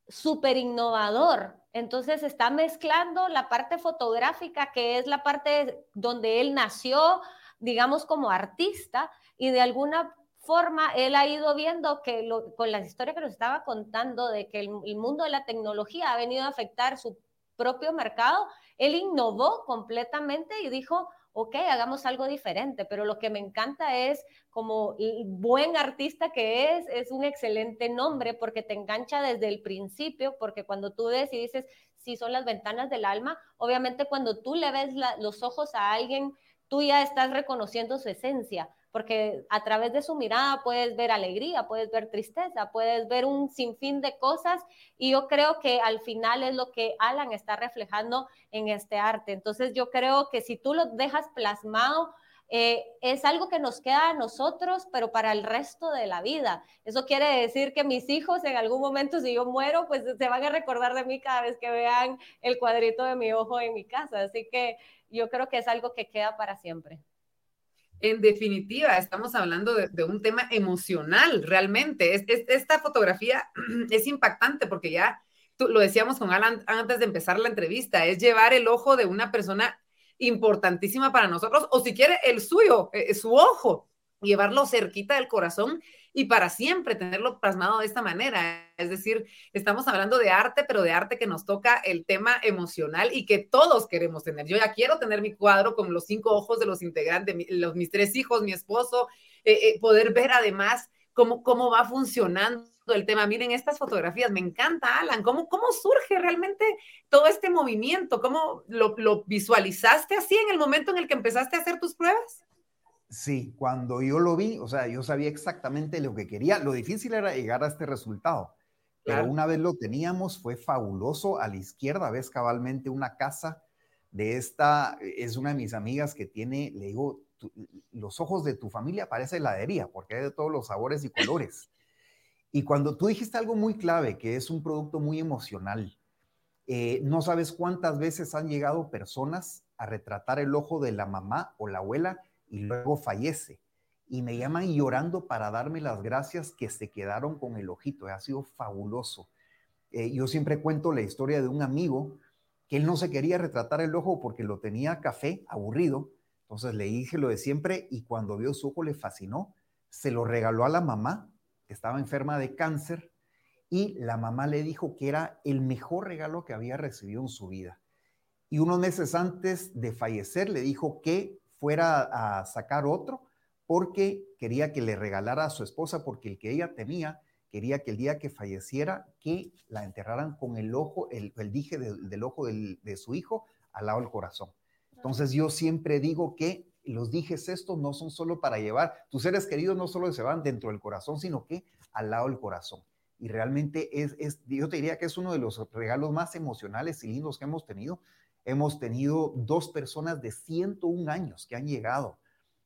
Speaker 2: súper innovador, entonces está mezclando la parte fotográfica, que es la parte donde él nació, digamos, como artista, y de alguna forma él ha ido viendo que con la historia que nos estaba contando de que el, mundo de la tecnología ha venido a afectar su propio mercado, él innovó completamente y dijo, ok, hagamos algo diferente, pero lo que me encanta es como el buen artista que es, es un excelente nombre porque te engancha desde el principio, porque cuando tú ves y dices, sí, son las ventanas del alma, obviamente cuando tú le ves los ojos a alguien, tú ya estás reconociendo su esencia, porque a través de su mirada puedes ver alegría, puedes ver tristeza, puedes ver un sinfín de cosas y yo creo que al final es lo que Alan está reflejando en este arte. Entonces yo creo que si tú lo dejas plasmado, eh, es algo que nos queda a nosotros, pero para el resto de la vida. Eso quiere decir que mis hijos en algún momento, si yo muero, pues se van a recordar de mí cada vez que vean el cuadrito de mi ojo en mi casa. Así que yo creo que es algo que queda para siempre.
Speaker 1: En definitiva, estamos hablando de, un tema emocional, realmente. esta fotografía es impactante porque ya lo decíamos con Alan antes de empezar la entrevista, es llevar el ojo de una persona importantísima para nosotros, o si quiere el suyo, eh, su ojo, llevarlo cerquita del corazón y para siempre tenerlo plasmado de esta manera. Es decir, estamos hablando de arte, pero de arte que nos toca el tema emocional y que todos queremos tener. Yo ya quiero tener mi cuadro con los cinco ojos de los integrantes, los, mis tres hijos, mi esposo, eh, eh, poder ver además cómo, cómo va funcionando el tema. Miren estas fotografías, me encanta, Alan, ¿cómo, cómo surge realmente todo este movimiento? ¿Cómo lo, lo visualizaste así en el momento en el que empezaste a hacer tus pruebas?
Speaker 3: Sí, cuando yo lo vi, o sea, yo sabía exactamente lo que quería. Lo difícil era llegar a este resultado. Pero una vez lo teníamos, fue fabuloso. A la izquierda ves cabalmente una casa de esta, es una de mis amigas que tiene, le digo, los ojos de tu familia parece heladería, porque hay de todos los sabores y colores. Y cuando tú dijiste algo muy clave, que es un producto muy emocional, eh, no sabes cuántas veces han llegado personas a retratar el ojo de la mamá o la abuela y luego fallece. Y me llaman llorando para darme las gracias que se quedaron con el ojito. Ha sido fabuloso. Eh, yo siempre cuento la historia de un amigo que él no se quería retratar el ojo porque lo tenía café, aburrido, Entonces le dije lo de siempre y cuando vio su ojo le fascinó. Se lo regaló a la mamá, que estaba enferma de cáncer, y la mamá le dijo que era el mejor regalo que había recibido en su vida. Y unos meses antes de fallecer le dijo que fuera a sacar otro porque quería que le regalara a su esposa, porque el que ella tenía quería que el día que falleciera, que la enterraran con el ojo, el, dije del ojo de su hijo al lado del corazón. Entonces yo siempre digo que los dijes estos no son solo para llevar, tus seres queridos no solo se van dentro del corazón, sino que al lado del corazón. Y realmente es, es, yo te diría que es uno de los regalos más emocionales y lindos que hemos tenido. Hemos tenido dos personas de 101 años que han llegado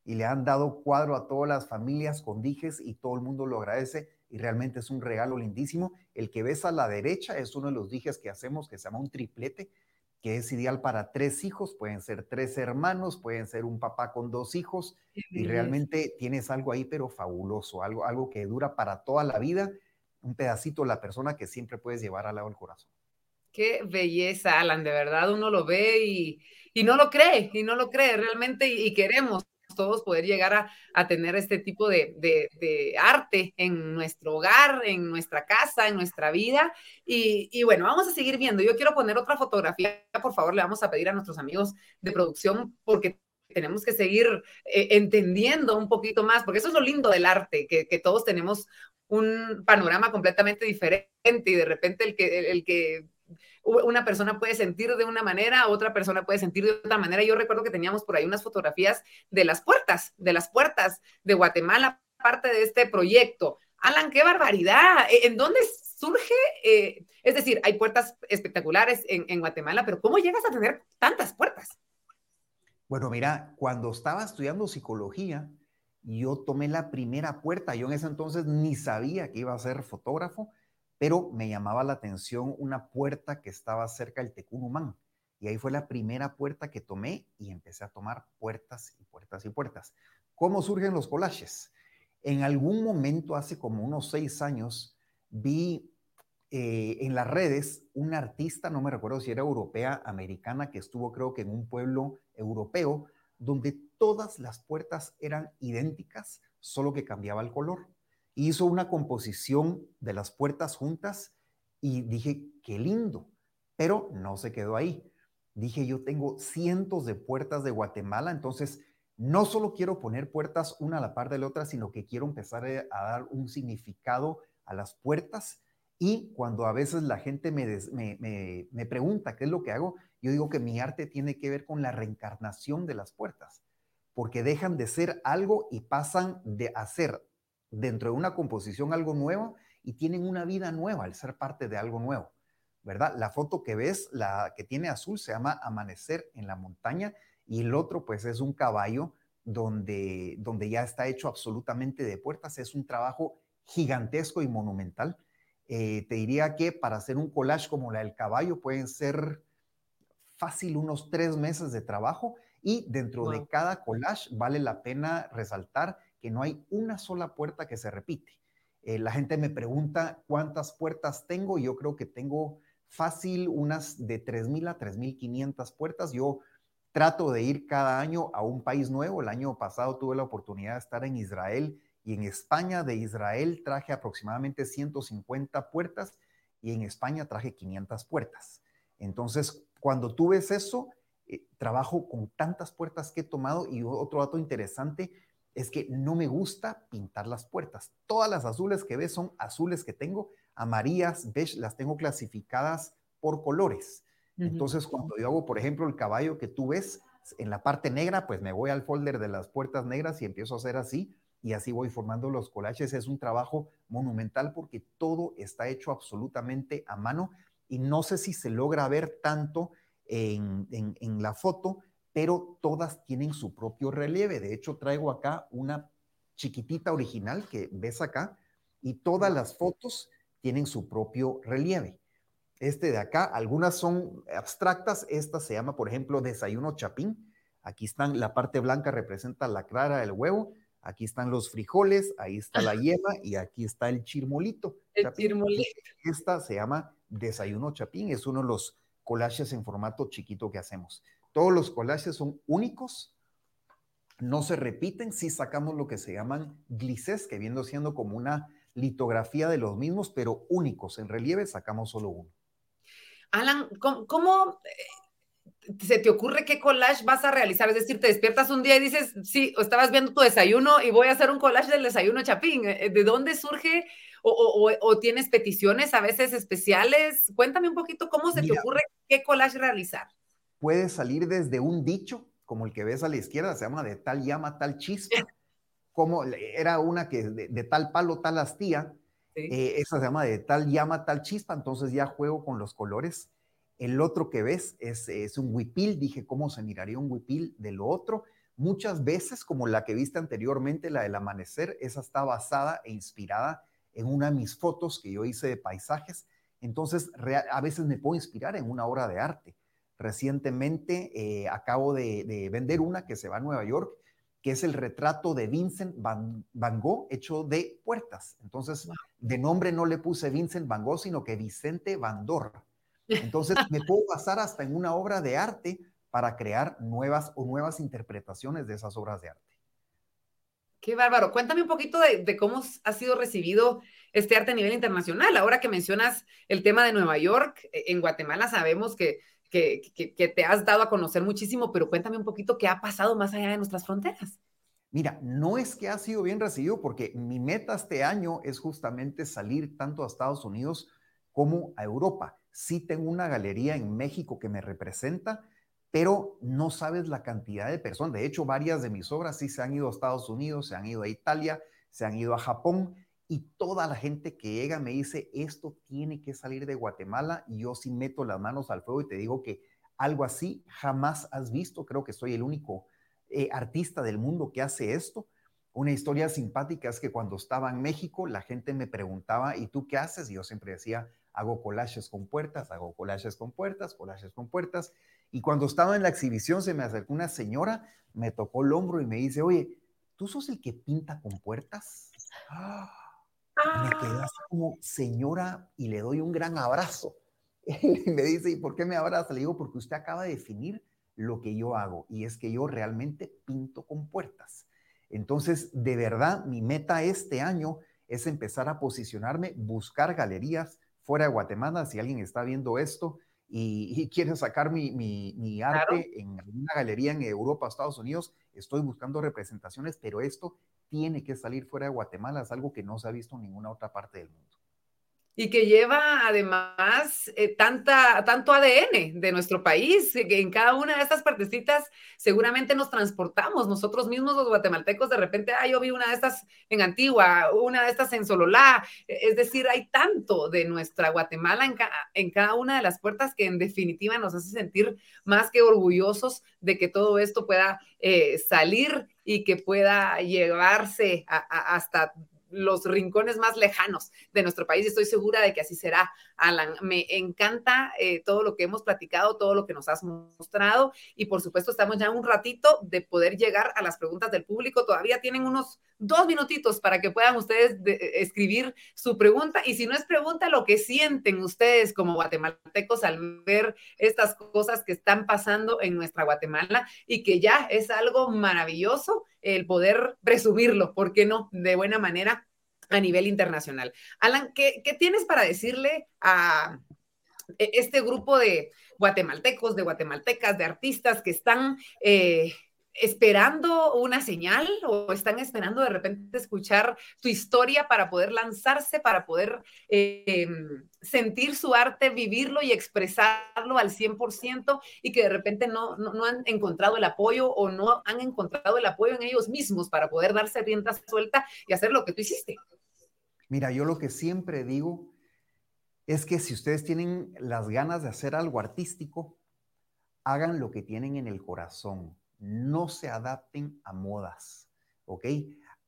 Speaker 3: y le han dado cuadro a todas las familias con dijes y todo el mundo lo agradece y realmente es un regalo lindísimo. El que ves a la derecha es uno de los dijes que hacemos que se llama un triplete, que es ideal para tres hijos, pueden ser tres hermanos, pueden ser un papá con dos hijos y realmente tienes algo ahí pero fabuloso, algo, algo que dura para toda la vida, un pedacito de la persona que siempre puedes llevar al lado del corazón.
Speaker 1: Qué belleza, Alan, de verdad uno lo ve y, y no lo cree, y no lo cree realmente y queremos todos poder llegar a, tener este tipo de, arte en nuestro hogar, en nuestra casa, en nuestra vida. Y, bueno, vamos a seguir viendo. Yo quiero poner otra fotografía, por favor, le vamos a pedir a nuestros amigos de producción porque tenemos que seguir eh, entendiendo un poquito más, porque eso es lo lindo del arte, que, que todos tenemos un panorama completamente diferente y de repente el que, el que una persona puede sentir de una manera, otra persona puede sentir de otra manera. Yo recuerdo que teníamos por ahí unas fotografías de las puertas, de las puertas de Guatemala, parte de este proyecto. Alan, qué barbaridad. ¿E-, ¿En dónde surge? Eh, es decir, hay puertas espectaculares en, en Guatemala, pero ¿cómo llegas a tener tantas puertas?
Speaker 3: Bueno, mira, cuando estaba estudiando psicología, yo tomé la primera puerta. Yo en ese entonces ni sabía que iba a ser fotógrafo pero me llamaba la atención una puerta que estaba cerca del Tecunumán. Y ahí fue la primera puerta que tomé y empecé a tomar puertas y puertas y puertas. ¿Cómo surgen los collages? En algún momento, hace como unos seis años, vi eh, en las redes una artista, no me recuerdo si era europea, americana, que estuvo creo que en un pueblo europeo, donde todas las puertas eran idénticas, solo que cambiaba el color hizo una composición de las puertas juntas y dije, qué lindo, pero no se quedó ahí. Dije, yo tengo cientos de puertas de Guatemala, entonces no solo quiero poner puertas una a la par de la otra, sino que quiero empezar a dar un significado a las puertas. Y cuando a veces la gente me, me, me pregunta qué es lo que hago, yo digo que mi arte tiene que ver con la reencarnación de las puertas, porque dejan de ser algo y pasan de hacer dentro de una composición algo nuevo y tienen una vida nueva al ser parte de algo nuevo, ¿verdad? La foto que ves, la que tiene azul, se llama Amanecer en la montaña y el otro pues es un caballo donde, donde ya está hecho absolutamente de puertas. Es un trabajo gigantesco y monumental. Eh, te diría que para hacer un collage como la del caballo pueden ser fácil unos tres meses de trabajo y dentro de cada collage vale la pena resaltar que no hay una sola puerta que se repite. Eh, la gente me pregunta cuántas puertas tengo. Yo creo que tengo fácil unas de 3.000 a 3.500 puertas. Yo trato de ir cada año a un país nuevo. El año pasado tuve la oportunidad de estar en Israel y en España. De Israel traje aproximadamente 150 puertas y en España traje 500 puertas. Entonces, cuando tú ves eso, eh, trabajo con tantas puertas que he tomado y otro dato interesante, es que no me gusta pintar las puertas. Todas las azules que ves son azules que tengo, amarillas, beige, las tengo clasificadas por colores. Entonces, cuando yo hago, por ejemplo, el caballo que tú ves en la parte negra, pues me voy al folder de las puertas negras y empiezo a hacer así y así voy formando los collages. Es un trabajo monumental porque todo está hecho absolutamente a mano y no sé si se logra ver tanto en, en la foto, pero todas tienen su propio relieve. De hecho, traigo acá una chiquitita original que ves acá y todas las fotos tienen su propio relieve. Este de acá, algunas son abstractas, esta se llama, por ejemplo, desayuno chapín. Aquí están, la parte blanca representa la clara del huevo, aquí están los frijoles, ahí está la yema y aquí está el chirmolito.
Speaker 1: El chirmolito.
Speaker 3: Esta se llama desayuno chapín, es uno de los collages en formato chiquito que hacemos. Todos los collages son únicos, no se repiten si sacamos lo que se llaman glises, que viendo siendo como una litografía de los mismos, pero únicos. En relieve sacamos solo uno.
Speaker 1: Alan, ¿cómo, eh, se te ocurre qué collage vas a realizar? Es decir, te despiertas un día y dices, sí, estabas viendo tu desayuno y voy a hacer un collage del desayuno chapín. Eh, ¿De dónde surge o, tienes peticiones a veces especiales? Cuéntame un poquito cómo se te ocurre qué collage realizar.
Speaker 3: Puede salir desde un dicho, como el que ves a la izquierda, se llama de tal llama, tal chispa, como era una que de, tal palo, tal astilla, eh, esa se llama de tal llama, tal chispa, entonces ya juego con los colores. El otro que ves es, es un huipil, dije, ¿cómo se miraría un huipil de lo otro? Muchas veces, como la que viste anteriormente, la del amanecer, esa está basada e inspirada en una de mis fotos que yo hice de paisajes. Entonces, a veces me puedo inspirar en una obra de arte. Recientemente eh, acabo de, vender una que se va a Nueva York, que es el retrato de Vincent Van, Gogh hecho de puertas. Entonces, de nombre no le puse Vincent Van Gogh, sino que Vicente Van Dor. Entonces, me puedo pasar hasta en una obra de arte para crear nuevas o nuevas interpretaciones de esas obras de arte.
Speaker 1: Qué bárbaro. Cuéntame un poquito de, cómo ha sido recibido este arte a nivel internacional. Ahora que mencionas el tema de Nueva York, e, en Guatemala sabemos que, que, te has dado a conocer muchísimo, pero cuéntame un poquito qué ha pasado más allá de nuestras fronteras.
Speaker 3: Mira, no es que ha sido bien recibido porque mi meta este año es justamente salir tanto a Estados Unidos como a Europa. Sí tengo una galería en México que me representa, pero no sabes la cantidad de personas. De hecho, varias de mis obras sí se han ido a Estados Unidos, se han ido a Italia, se han ido a Japón y toda la gente que llega me dice, esto tiene que salir de Guatemala y yo sí meto las manos al fuego y te digo que algo así jamás has visto. Creo que soy el único eh, artista del mundo que hace esto. Una historia simpática es que cuando estaba en México, la gente me preguntaba, ¿y tú qué haces? Y yo siempre decía, hago collages con puertas, hago collages con puertas, collages con puertas. Y cuando estaba en la exhibición se me acercó una señora, me tocó el hombro y me dice, oye, ¿tú sos el que pinta con puertas? Me quedé así como señora y le doy un gran abrazo. Y me dice, ¿y por qué me abraza? Le digo, porque usted acaba de definir lo que yo hago y es que yo realmente pinto con puertas. Entonces, de verdad, mi meta este año es empezar a posicionarme, buscar galerías fuera de Guatemala. Si alguien está viendo esto, y, quieren sacar mi, mi, arte en una galería en Europa, Estados Unidos, estoy buscando representaciones, pero esto tiene que salir fuera de Guatemala, es algo que no se ha visto en ninguna otra parte del mundo.
Speaker 1: Y que lleva además eh, tanta, tanto ADN de nuestro país, que en cada una de estas partecitas seguramente nos transportamos. Nosotros mismos los guatemaltecos, de repente, ah, yo vi una de estas en Antigua, una de estas en Sololá, e, es decir, hay tanto de nuestra Guatemala en, en cada una de las puertas que en definitiva nos hace sentir más que orgullosos de que todo esto pueda eh, salir y que pueda llevarse hasta los rincones más lejanos de nuestro país. Estoy segura de que así será, Alan. Me encanta eh, todo lo que hemos platicado, todo lo que nos has mostrado y por supuesto estamos ya un ratito de poder llegar a las preguntas del público. Todavía tienen unos dos minutitos para que puedan ustedes escribir su pregunta y si no es pregunta, lo que sienten ustedes como guatemaltecos al ver estas cosas que están pasando en nuestra Guatemala y que ya es algo maravilloso el poder presumirlo, ¿por qué no? De buena manera a nivel internacional. Alan, ¿qué, tienes para decirle a e, este grupo de guatemaltecos, de guatemaltecas, de artistas que están eh, esperando una señal o están esperando de repente escuchar tu historia para poder lanzarse, para poder eh, sentir su arte, vivirlo y expresarlo al 100% y que de repente no, no, han encontrado el apoyo o no han encontrado el apoyo en ellos mismos para poder darse rienda suelta y hacer lo que tú hiciste.
Speaker 3: Mira, yo lo que siempre digo es que si ustedes tienen las ganas de hacer algo artístico, hagan lo que tienen en el corazón no se adapten a modas, ¿ok?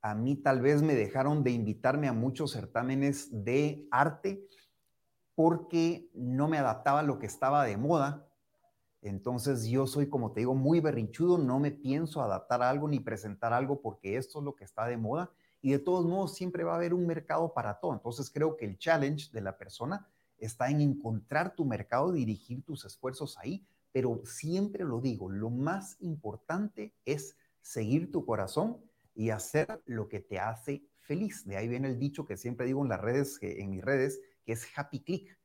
Speaker 3: A mí tal vez me dejaron de invitarme a muchos certámenes de arte porque no me adaptaba a lo que estaba de moda. Entonces yo soy, como te digo, muy berrinchudo, no me pienso adaptar a algo ni presentar algo porque esto es lo que está de moda y de todos modos siempre va a haber un mercado para todo. Entonces creo que el challenge de la persona está en encontrar tu mercado, dirigir tus esfuerzos ahí pero siempre lo digo, lo más importante es seguir tu corazón y hacer lo que te hace feliz. De ahí viene el dicho que siempre digo en las redes, en mis redes, que es happy click.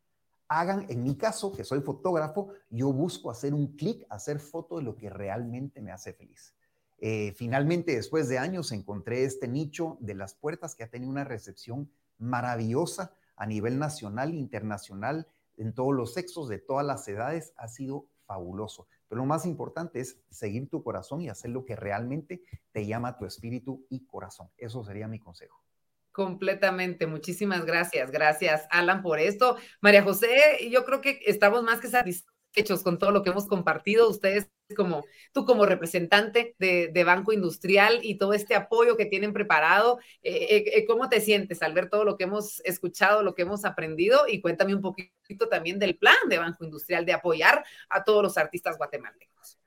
Speaker 3: Hagan, en mi caso, que soy fotógrafo, yo busco hacer un clic, hacer foto de lo que realmente me hace feliz. Eh, finalmente, después de años, encontré este nicho de las puertas que ha tenido una recepción maravillosa a nivel nacional, internacional, en todos los sexos, de todas las edades. Ha sido fabuloso. Pero lo más importante es seguir tu corazón y hacer lo que realmente te llama tu espíritu y corazón. Eso sería mi consejo.
Speaker 1: Completamente. Muchísimas gracias. Gracias, Alan, por esto. María José, yo creo que estamos más que satisfechos con todo lo que hemos compartido. Ustedes como tú como representante de, Banco Industrial y todo este apoyo que tienen preparado, eh, eh, ¿cómo te sientes al ver todo lo que hemos escuchado, lo que hemos aprendido? Y cuéntame un poquito también del plan de Banco Industrial de apoyar a todos los artistas guatemaltecos.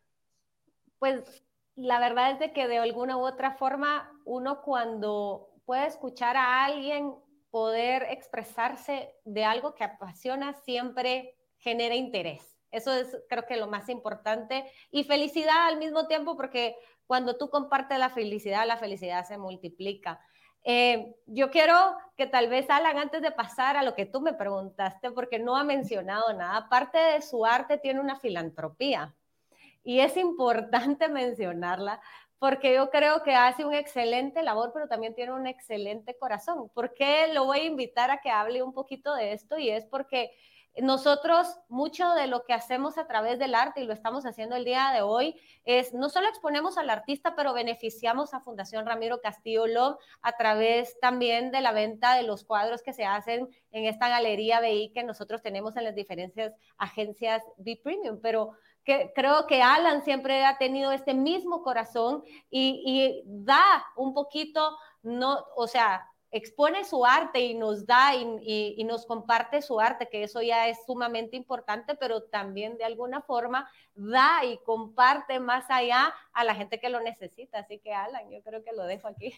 Speaker 2: Pues la verdad es de que de alguna u otra forma uno cuando puede escuchar a alguien poder expresarse de algo que apasiona siempre genera interés. Eso es creo que lo más importante. Y felicidad al mismo tiempo porque cuando tú compartes la felicidad, la felicidad se multiplica. Eh, yo quiero que tal vez Alan, antes de pasar a lo que tú me preguntaste, porque no ha mencionado nada, parte de su arte tiene una filantropía y es importante mencionarla porque yo creo que hace un excelente labor, pero también tiene un excelente corazón. ¿Por qué lo voy a invitar a que hable un poquito de esto? Y es porque nosotros, mucho de lo que hacemos a través del arte, y lo estamos haciendo el día de hoy, es no solo exponemos al artista, pero beneficiamos a Fundación Ramiro Castillo Love a través también de la venta de los cuadros que se hacen en esta galería BI que nosotros tenemos en las diferentes agencias B Premium. Pero que creo que Alan siempre ha tenido este mismo corazón y, y da un poquito, no, o sea, expone su arte y nos da y, nos comparte su arte, que eso ya es sumamente importante, pero también de alguna forma da y comparte más allá a la gente que lo necesita. Así que Alan, yo creo que lo dejo aquí.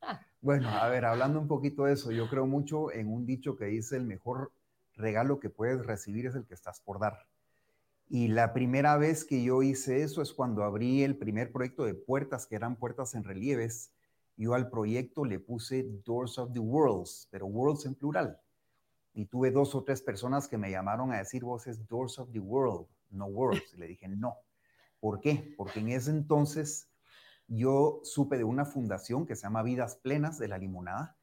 Speaker 3: Bueno, a ver, hablando un poquito de eso, yo creo mucho en un dicho que dice el mejor regalo que puedes recibir es el que estás por dar. Y la primera vez que yo hice eso es cuando abrí el primer proyecto de puertas, que eran puertas en relieves yo al proyecto le puse Doors of the Worlds, pero Worlds en plural. Y tuve dos o tres personas que me llamaron a decir, vos es Doors of the World, no Worlds. Y le dije, no. ¿Por qué? Porque en ese entonces yo supe de una fundación que se llama Vidas Plenas de la Limonada.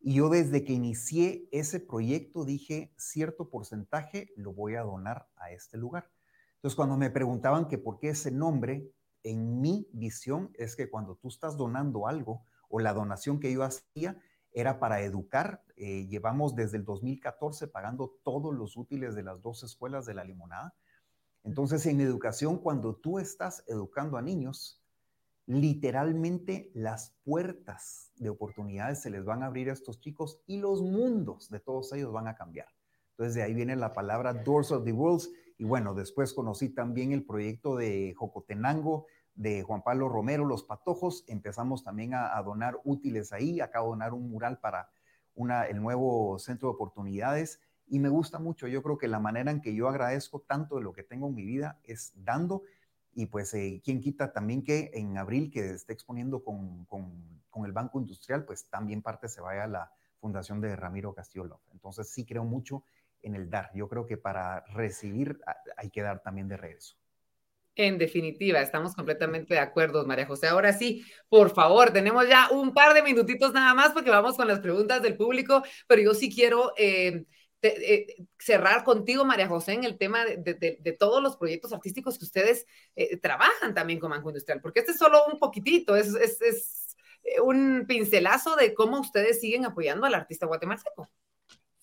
Speaker 3: Y yo desde que inicié ese proyecto dije, cierto porcentaje lo voy a donar a este lugar. Entonces, cuando me preguntaban que por qué ese nombre, en mi visión es que cuando tú estás donando algo o la donación que yo hacía era para educar, eh, llevamos desde el 2014 pagando todos los útiles de las dos escuelas de la limonada. Entonces, en educación, cuando tú estás educando a niños, literalmente las puertas de oportunidades se les van a abrir a estos chicos y los mundos de todos ellos van a cambiar. Entonces, de ahí viene la palabra Doors of the Worlds y bueno, después conocí también el proyecto de Jocotenango de Juan Pablo Romero, Los Patojos. Empezamos también a, donar útiles ahí. Acabo de donar un mural para una, el nuevo centro de oportunidades. Y me gusta mucho. Yo creo que la manera en que yo agradezco tanto de lo que tengo en mi vida es dando. Y pues, eh, quien quita también que en abril, que esté exponiendo con, con, el Banco Industrial, pues también parte se vaya a la Fundación de Ramiro Castillo Entonces, sí creo mucho en el dar. Yo creo que para recibir hay que dar también de regreso.
Speaker 1: En definitiva, estamos completamente de acuerdo, María José. Ahora sí, por favor, tenemos ya un par de minutitos nada más porque vamos con las preguntas del público, pero yo sí quiero eh, eh, cerrar contigo, María José, en el tema de, todos los proyectos artísticos que ustedes eh, trabajan también con Banco Industrial, porque este es solo un poquitito, es, es, es un pincelazo de cómo ustedes siguen apoyando al artista guatemalteco.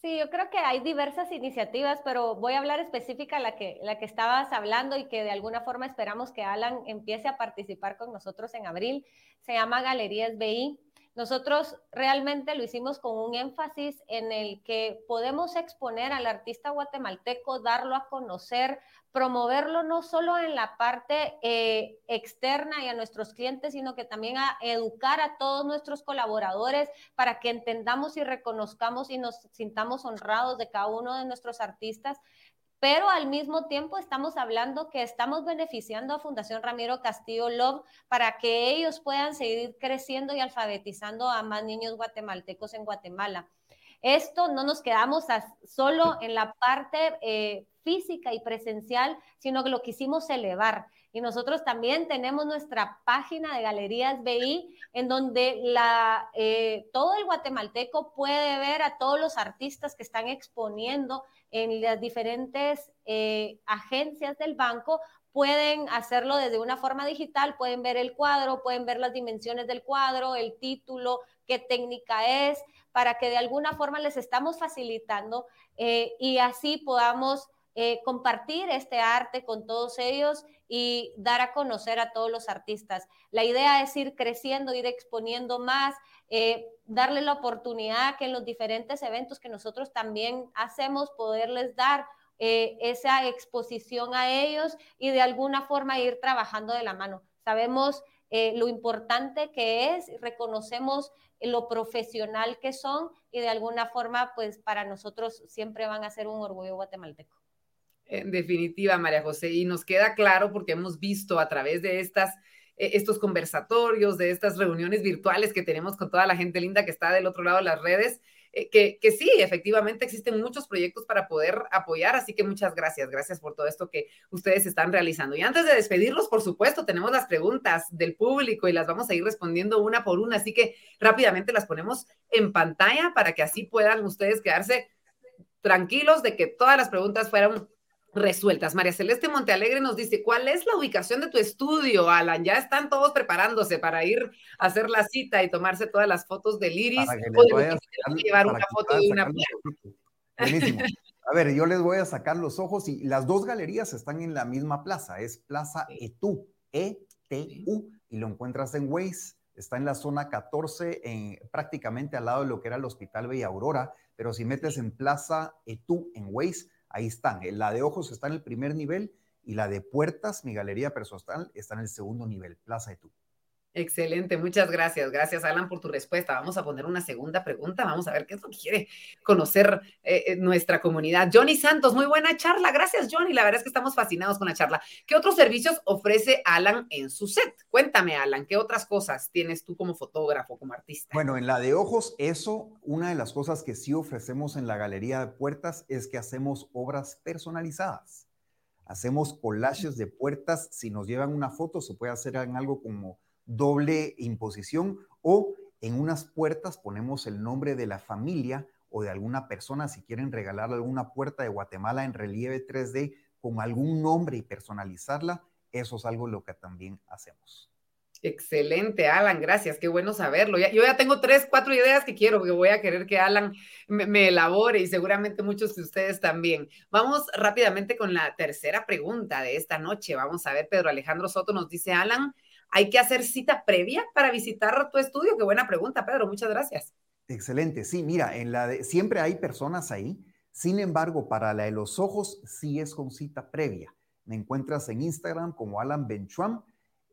Speaker 2: Sí, yo creo que hay diversas iniciativas, pero voy a hablar específica la que, la que estabas hablando y que de alguna forma esperamos que Alan empiece a participar con nosotros en abril. Se llama Galerías BI. Nosotros realmente lo hicimos con un énfasis en el que podemos exponer al artista guatemalteco, darlo a conocer, promoverlo no solo en la parte eh, externa y a nuestros clientes, sino que también a educar a todos nuestros colaboradores para que entendamos y reconozcamos y nos sintamos honrados de cada uno de nuestros artistas pero al mismo tiempo estamos hablando que estamos beneficiando a Fundación Ramiro Castillo Love para que ellos puedan seguir creciendo y alfabetizando a más niños guatemaltecos en Guatemala. Esto no nos quedamos solo en la parte eh, física y presencial, sino que lo quisimos elevar. Y nosotros también tenemos nuestra página de Galerías BI, en donde eh, todo el guatemalteco puede ver a todos los artistas que están exponiendo en las diferentes eh, agencias del banco. Pueden hacerlo desde una forma digital, pueden ver el cuadro, pueden ver las dimensiones del cuadro, el título, qué técnica es, para que de alguna forma les estamos facilitando eh, y así podamos compartir este arte con todos ellos y dar a conocer a todos los artistas. La idea es ir creciendo, ir exponiendo más, eh, darle la oportunidad que en los diferentes eventos que nosotros también hacemos, poderles dar eh, esa exposición a ellos y de alguna forma ir trabajando de la mano. Sabemos lo importante que es, reconocemos lo profesional que son y de alguna forma, pues para nosotros siempre van a ser un orgullo guatemalteco.
Speaker 1: En definitiva, María José, y nos queda claro porque hemos visto a través de estas, eh, estos conversatorios, de estas reuniones virtuales que tenemos con toda la gente linda que está del otro lado de las redes, eh, que, que, sí, efectivamente existen muchos proyectos para poder apoyar, así que muchas gracias, gracias por todo esto que ustedes están realizando. Y antes de despedirlos, por supuesto, tenemos las preguntas del público y las vamos a ir respondiendo una por una, así que rápidamente las ponemos en pantalla para que así puedan ustedes quedarse tranquilos de que todas las preguntas fueron resueltas. María Celeste Montealegre nos dice, ¿cuál es la ubicación de tu estudio, Alan? Ya están todos preparándose para ir a hacer la cita y tomarse todas las fotos del iris o llevar una foto de una
Speaker 3: Buenísimo. A ver, yo les voy a sacar los ojos y las dos galerías están en la misma plaza, es Plaza Etu, E-T-U, y lo encuentras en Waze, está en la zona 14, en, prácticamente al lado de lo que era el Hospital Bella Aurora, pero si metes en Plaza Etu en Waze, Ahí están. Eh, la de ojos está en el primer nivel y la de puertas, mi galería personal, está en el segundo nivel, Plaza de Tú.
Speaker 1: Excelente, muchas gracias. Gracias, Alan, por tu respuesta. Vamos a poner una segunda pregunta. Vamos a ver qué es lo que quiere conocer eh, eh, nuestra comunidad. Johnny Santos, muy buena charla. Gracias, Johnny. La verdad es que estamos fascinados con la charla. ¿Qué otros servicios ofrece Alan en su set? Cuéntame, Alan, ¿qué otras cosas tienes tú como fotógrafo, como artista?
Speaker 3: Bueno, en la de ojos, eso, una de las cosas que sí ofrecemos en la Galería de Puertas es que hacemos obras personalizadas. Hacemos collages de puertas. Si nos llevan una foto, se puede hacer en algo como doble imposición o en unas puertas ponemos el nombre de la familia o de alguna persona si quieren regalarle alguna puerta de Guatemala en relieve 3D con algún nombre y personalizarla, eso es algo lo que también hacemos.
Speaker 1: Excelente, Alan, gracias, qué bueno saberlo. yo ya tengo tres, cuatro ideas que quiero, que voy a querer que Alan me, elabore y seguramente muchos de ustedes también. Vamos rápidamente con la tercera pregunta de esta noche. Vamos a ver, Pedro Alejandro Soto nos dice, Alan, ¿Hay que hacer cita previa para visitar tu estudio? Qué buena pregunta, Pedro. Muchas gracias.
Speaker 3: Excelente. Sí, mira, en la siempre hay personas ahí. Sin embargo, para la de los ojos sí es con cita previa. Me encuentras en Instagram como Alan Benchuam.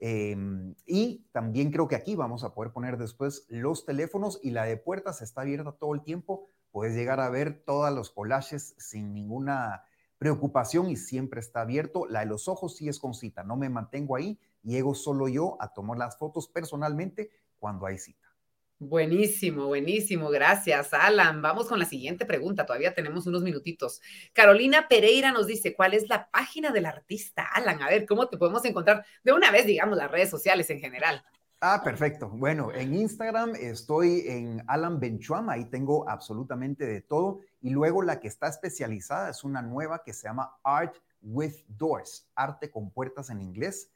Speaker 3: Em, y también creo que aquí vamos a poder poner después los teléfonos y la de puertas está abierta todo el tiempo. Puedes llegar a ver todos los collages sin ninguna preocupación y siempre está abierto. La de los ojos sí es con cita. No me mantengo ahí llego solo yo a tomar las fotos personalmente cuando hay cita.
Speaker 1: Buenísimo, buenísimo. Gracias, Alan. Vamos con la siguiente pregunta. Todavía tenemos unos minutitos. Carolina Pereira nos dice, ¿cuál es la página del artista? Alan, a ver, ¿cómo te podemos encontrar? De una vez, digamos, las redes sociales en general.
Speaker 3: Ah, perfecto. Bueno, en Instagram estoy en Alan Benchuam, ahí tengo absolutamente de todo. Y luego la que está especializada es una nueva que se llama Art with Doors, arte con puertas en inglés.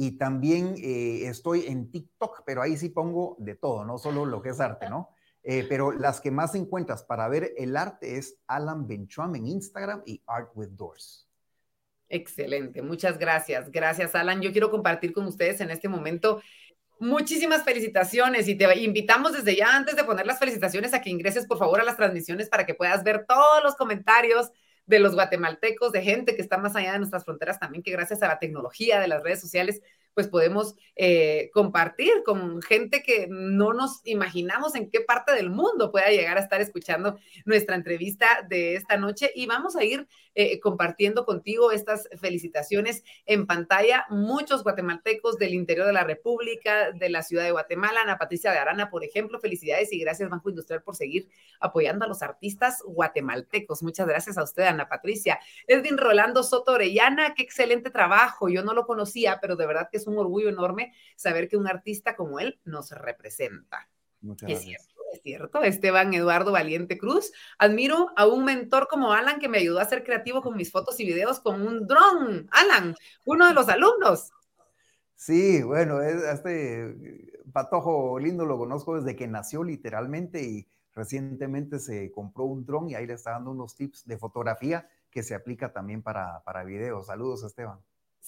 Speaker 3: Y también eh, estoy en TikTok, pero ahí sí pongo de todo, no solo lo que es arte, ¿no? Eh, pero las que más encuentras para ver el arte es Alan Benchuam en Instagram y Art with Doors.
Speaker 1: Excelente, muchas gracias. Gracias, Alan. Yo quiero compartir con ustedes en este momento muchísimas felicitaciones y te invitamos desde ya, antes de poner las felicitaciones, a que ingreses por favor a las transmisiones para que puedas ver todos los comentarios de los guatemaltecos, de gente que está más allá de nuestras fronteras también, que gracias a la tecnología de las redes sociales pues podemos eh, compartir con gente que no nos imaginamos en qué parte del mundo pueda llegar a estar escuchando nuestra entrevista de esta noche y vamos a ir eh, compartiendo contigo estas felicitaciones en pantalla. Muchos guatemaltecos del interior de la República, de la ciudad de Guatemala, Ana Patricia de Arana, por ejemplo, felicidades y gracias Banco Industrial por seguir apoyando a los artistas guatemaltecos. Muchas gracias a usted, Ana Patricia. Edwin Rolando Soto Orellana, qué excelente trabajo. Yo no lo conocía, pero de verdad que es un orgullo enorme saber que un artista como él nos representa.
Speaker 3: Muchas gracias
Speaker 1: es cierto, Esteban Eduardo Valiente Cruz. Admiro a un mentor como Alan que me ayudó a ser creativo con mis fotos y videos con un dron. Alan, uno de los alumnos.
Speaker 3: Sí, bueno, este patojo lindo lo conozco desde que nació literalmente y recientemente se compró un dron y ahí le está dando unos tips de fotografía que se aplica también para, para videos. Saludos, Esteban.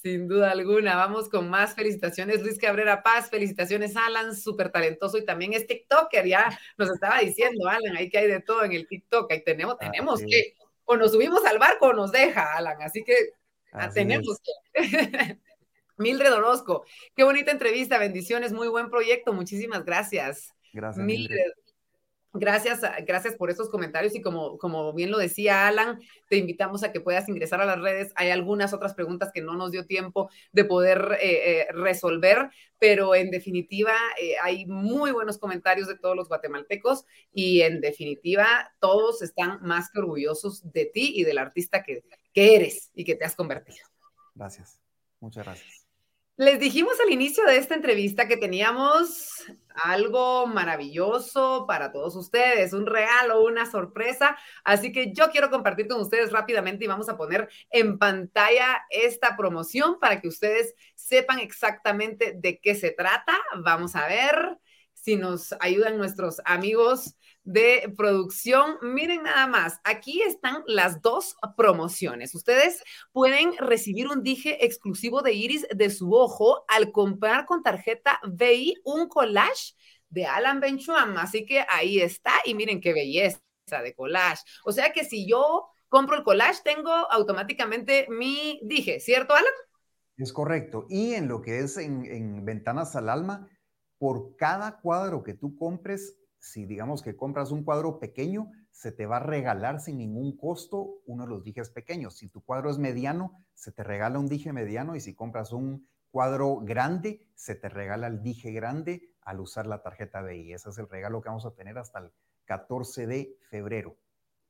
Speaker 1: Sin duda alguna, vamos con más felicitaciones. Luis Cabrera Paz, felicitaciones Alan, súper talentoso y también es TikToker, ya nos estaba diciendo Alan, ahí que hay de todo en el TikTok, ahí tenemos, ah, tenemos que, o nos subimos al barco o nos deja Alan, así que ah, tenemos que. Mildred Orozco, qué bonita entrevista, bendiciones, muy buen proyecto, muchísimas gracias.
Speaker 3: Gracias. Mildred.
Speaker 1: Gracias, gracias por esos comentarios y como, como bien lo decía Alan, te invitamos a que puedas ingresar a las redes. Hay algunas otras preguntas que no nos dio tiempo de poder eh, eh, resolver, pero en definitiva eh, hay muy buenos comentarios de todos los guatemaltecos y en definitiva todos están más que orgullosos de ti y del artista que, que eres y que te has convertido.
Speaker 3: Gracias, muchas gracias.
Speaker 1: Les dijimos al inicio de esta entrevista que teníamos algo maravilloso para todos ustedes, un regalo, una sorpresa. Así que yo quiero compartir con ustedes rápidamente y vamos a poner en pantalla esta promoción para que ustedes sepan exactamente de qué se trata. Vamos a ver si nos ayudan nuestros amigos de producción. Miren nada más, aquí están las dos promociones. Ustedes pueden recibir un dije exclusivo de iris de su ojo al comprar con tarjeta VI un collage de Alan Benchuam. Así que ahí está y miren qué belleza de collage. O sea que si yo compro el collage, tengo automáticamente mi dije, ¿cierto, Alan?
Speaker 3: Es correcto. Y en lo que es en, en Ventanas al Alma, por cada cuadro que tú compres, si digamos que compras un cuadro pequeño, se te va a regalar sin ningún costo uno de los dijes pequeños. Si tu cuadro es mediano, se te regala un dije mediano y si compras un cuadro grande, se te regala el dije grande al usar la tarjeta BI. Ese es el regalo que vamos a tener hasta el 14 de febrero.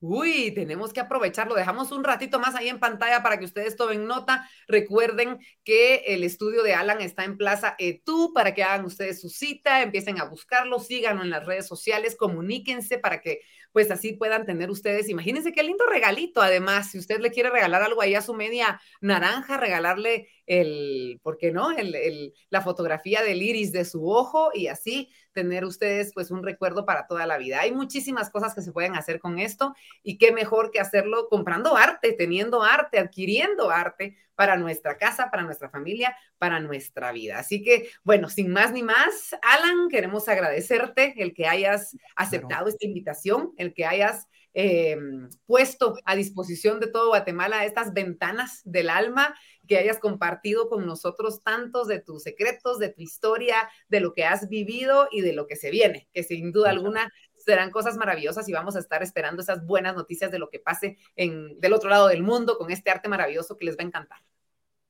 Speaker 1: Uy, tenemos que aprovecharlo. Dejamos un ratito más ahí en pantalla para que ustedes tomen nota. Recuerden que el estudio de Alan está en Plaza Etú para que hagan ustedes su cita, empiecen a buscarlo, síganlo en las redes sociales, comuníquense para que pues así puedan tener ustedes. Imagínense qué lindo regalito. Además, si usted le quiere regalar algo ahí a su media naranja, regalarle el, ¿por qué no? El, la fotografía del iris de su ojo y así tener ustedes pues un recuerdo para toda la vida. Hay muchísimas cosas que se pueden hacer con esto y qué mejor que hacerlo comprando arte, teniendo arte, adquiriendo arte para nuestra casa, para nuestra familia, para nuestra vida. Así que, bueno, sin más ni más, Alan, queremos agradecerte el que hayas aceptado esta invitación, el que hayas eh, puesto a disposición de todo Guatemala estas ventanas del alma, que hayas compartido con nosotros tantos de tus secretos, de tu historia, de lo que has vivido y de lo que se viene, que sin duda alguna serán cosas maravillosas y vamos a estar esperando esas buenas noticias de lo que pase en, del otro lado del mundo con este arte maravilloso que les va a encantar.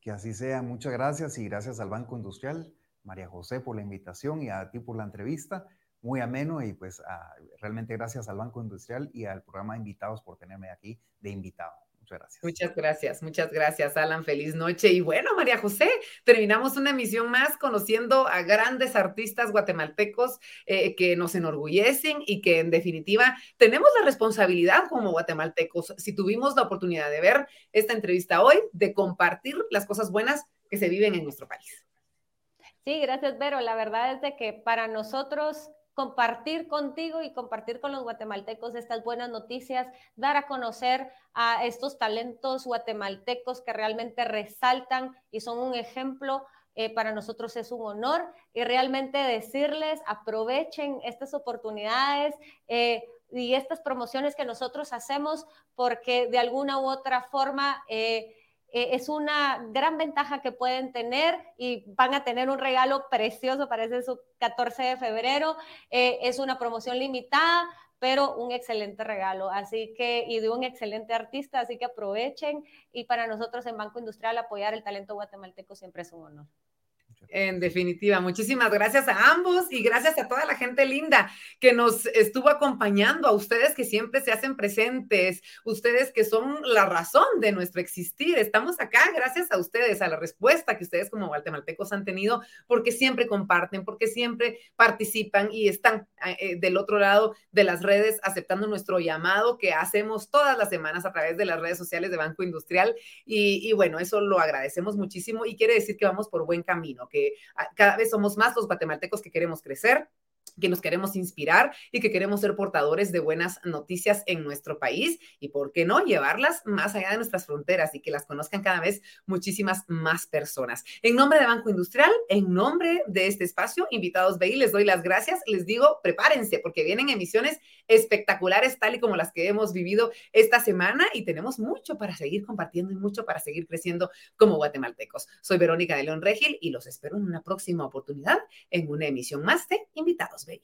Speaker 3: Que así sea, muchas gracias y gracias al Banco Industrial, María José, por la invitación y a ti por la entrevista muy ameno y pues realmente gracias al Banco Industrial y al programa invitados por tenerme aquí de invitado. Muchas gracias.
Speaker 1: Muchas gracias, muchas gracias, Alan. Feliz noche. Y bueno, María José, terminamos una emisión más conociendo a grandes artistas guatemaltecos eh, que nos enorgullecen y que en definitiva tenemos la responsabilidad como guatemaltecos, si tuvimos la oportunidad de ver esta entrevista hoy, de compartir las cosas buenas que se viven en nuestro país.
Speaker 2: Sí, gracias, Vero. La verdad es de que para nosotros compartir contigo y compartir con los guatemaltecos estas buenas noticias, dar a conocer a estos talentos guatemaltecos que realmente resaltan y son un ejemplo. Eh, para nosotros es un honor y realmente decirles aprovechen estas oportunidades eh, y estas promociones que nosotros hacemos porque de alguna u otra forma eh, eh, es una gran ventaja que pueden tener y van a tener un regalo precioso para ese su 14 de febrero. Eh, es una promoción limitada, pero un excelente regalo, así que, y de un excelente artista, así que aprovechen. Y para nosotros en Banco Industrial apoyar el talento guatemalteco siempre es un honor.
Speaker 1: En definitiva, muchísimas gracias a ambos y gracias a toda la gente linda que nos estuvo acompañando, a ustedes que siempre se hacen presentes, ustedes que son la razón de nuestro existir. Estamos acá gracias a ustedes, a la respuesta que ustedes como guatemaltecos han tenido, porque siempre comparten, porque siempre participan y están eh, del otro lado de las redes aceptando nuestro llamado que hacemos todas las semanas a través de las redes sociales de Banco Industrial. Y, y bueno, eso lo agradecemos muchísimo y quiere decir que vamos por buen camino que ah, cada vez somos más los guatemaltecos que queremos crecer que nos queremos inspirar y que queremos ser portadores de buenas noticias en nuestro país y, ¿por qué no?, llevarlas más allá de nuestras fronteras y que las conozcan cada vez muchísimas más personas. En nombre de Banco Industrial, en nombre de este espacio, invitados BI, les doy las gracias. Les digo, prepárense porque vienen emisiones espectaculares tal y como las que hemos vivido esta semana y tenemos mucho para seguir compartiendo y mucho para seguir creciendo como guatemaltecos. Soy Verónica de León Regil y los espero en una próxima oportunidad en una emisión más de Invitados. Bay.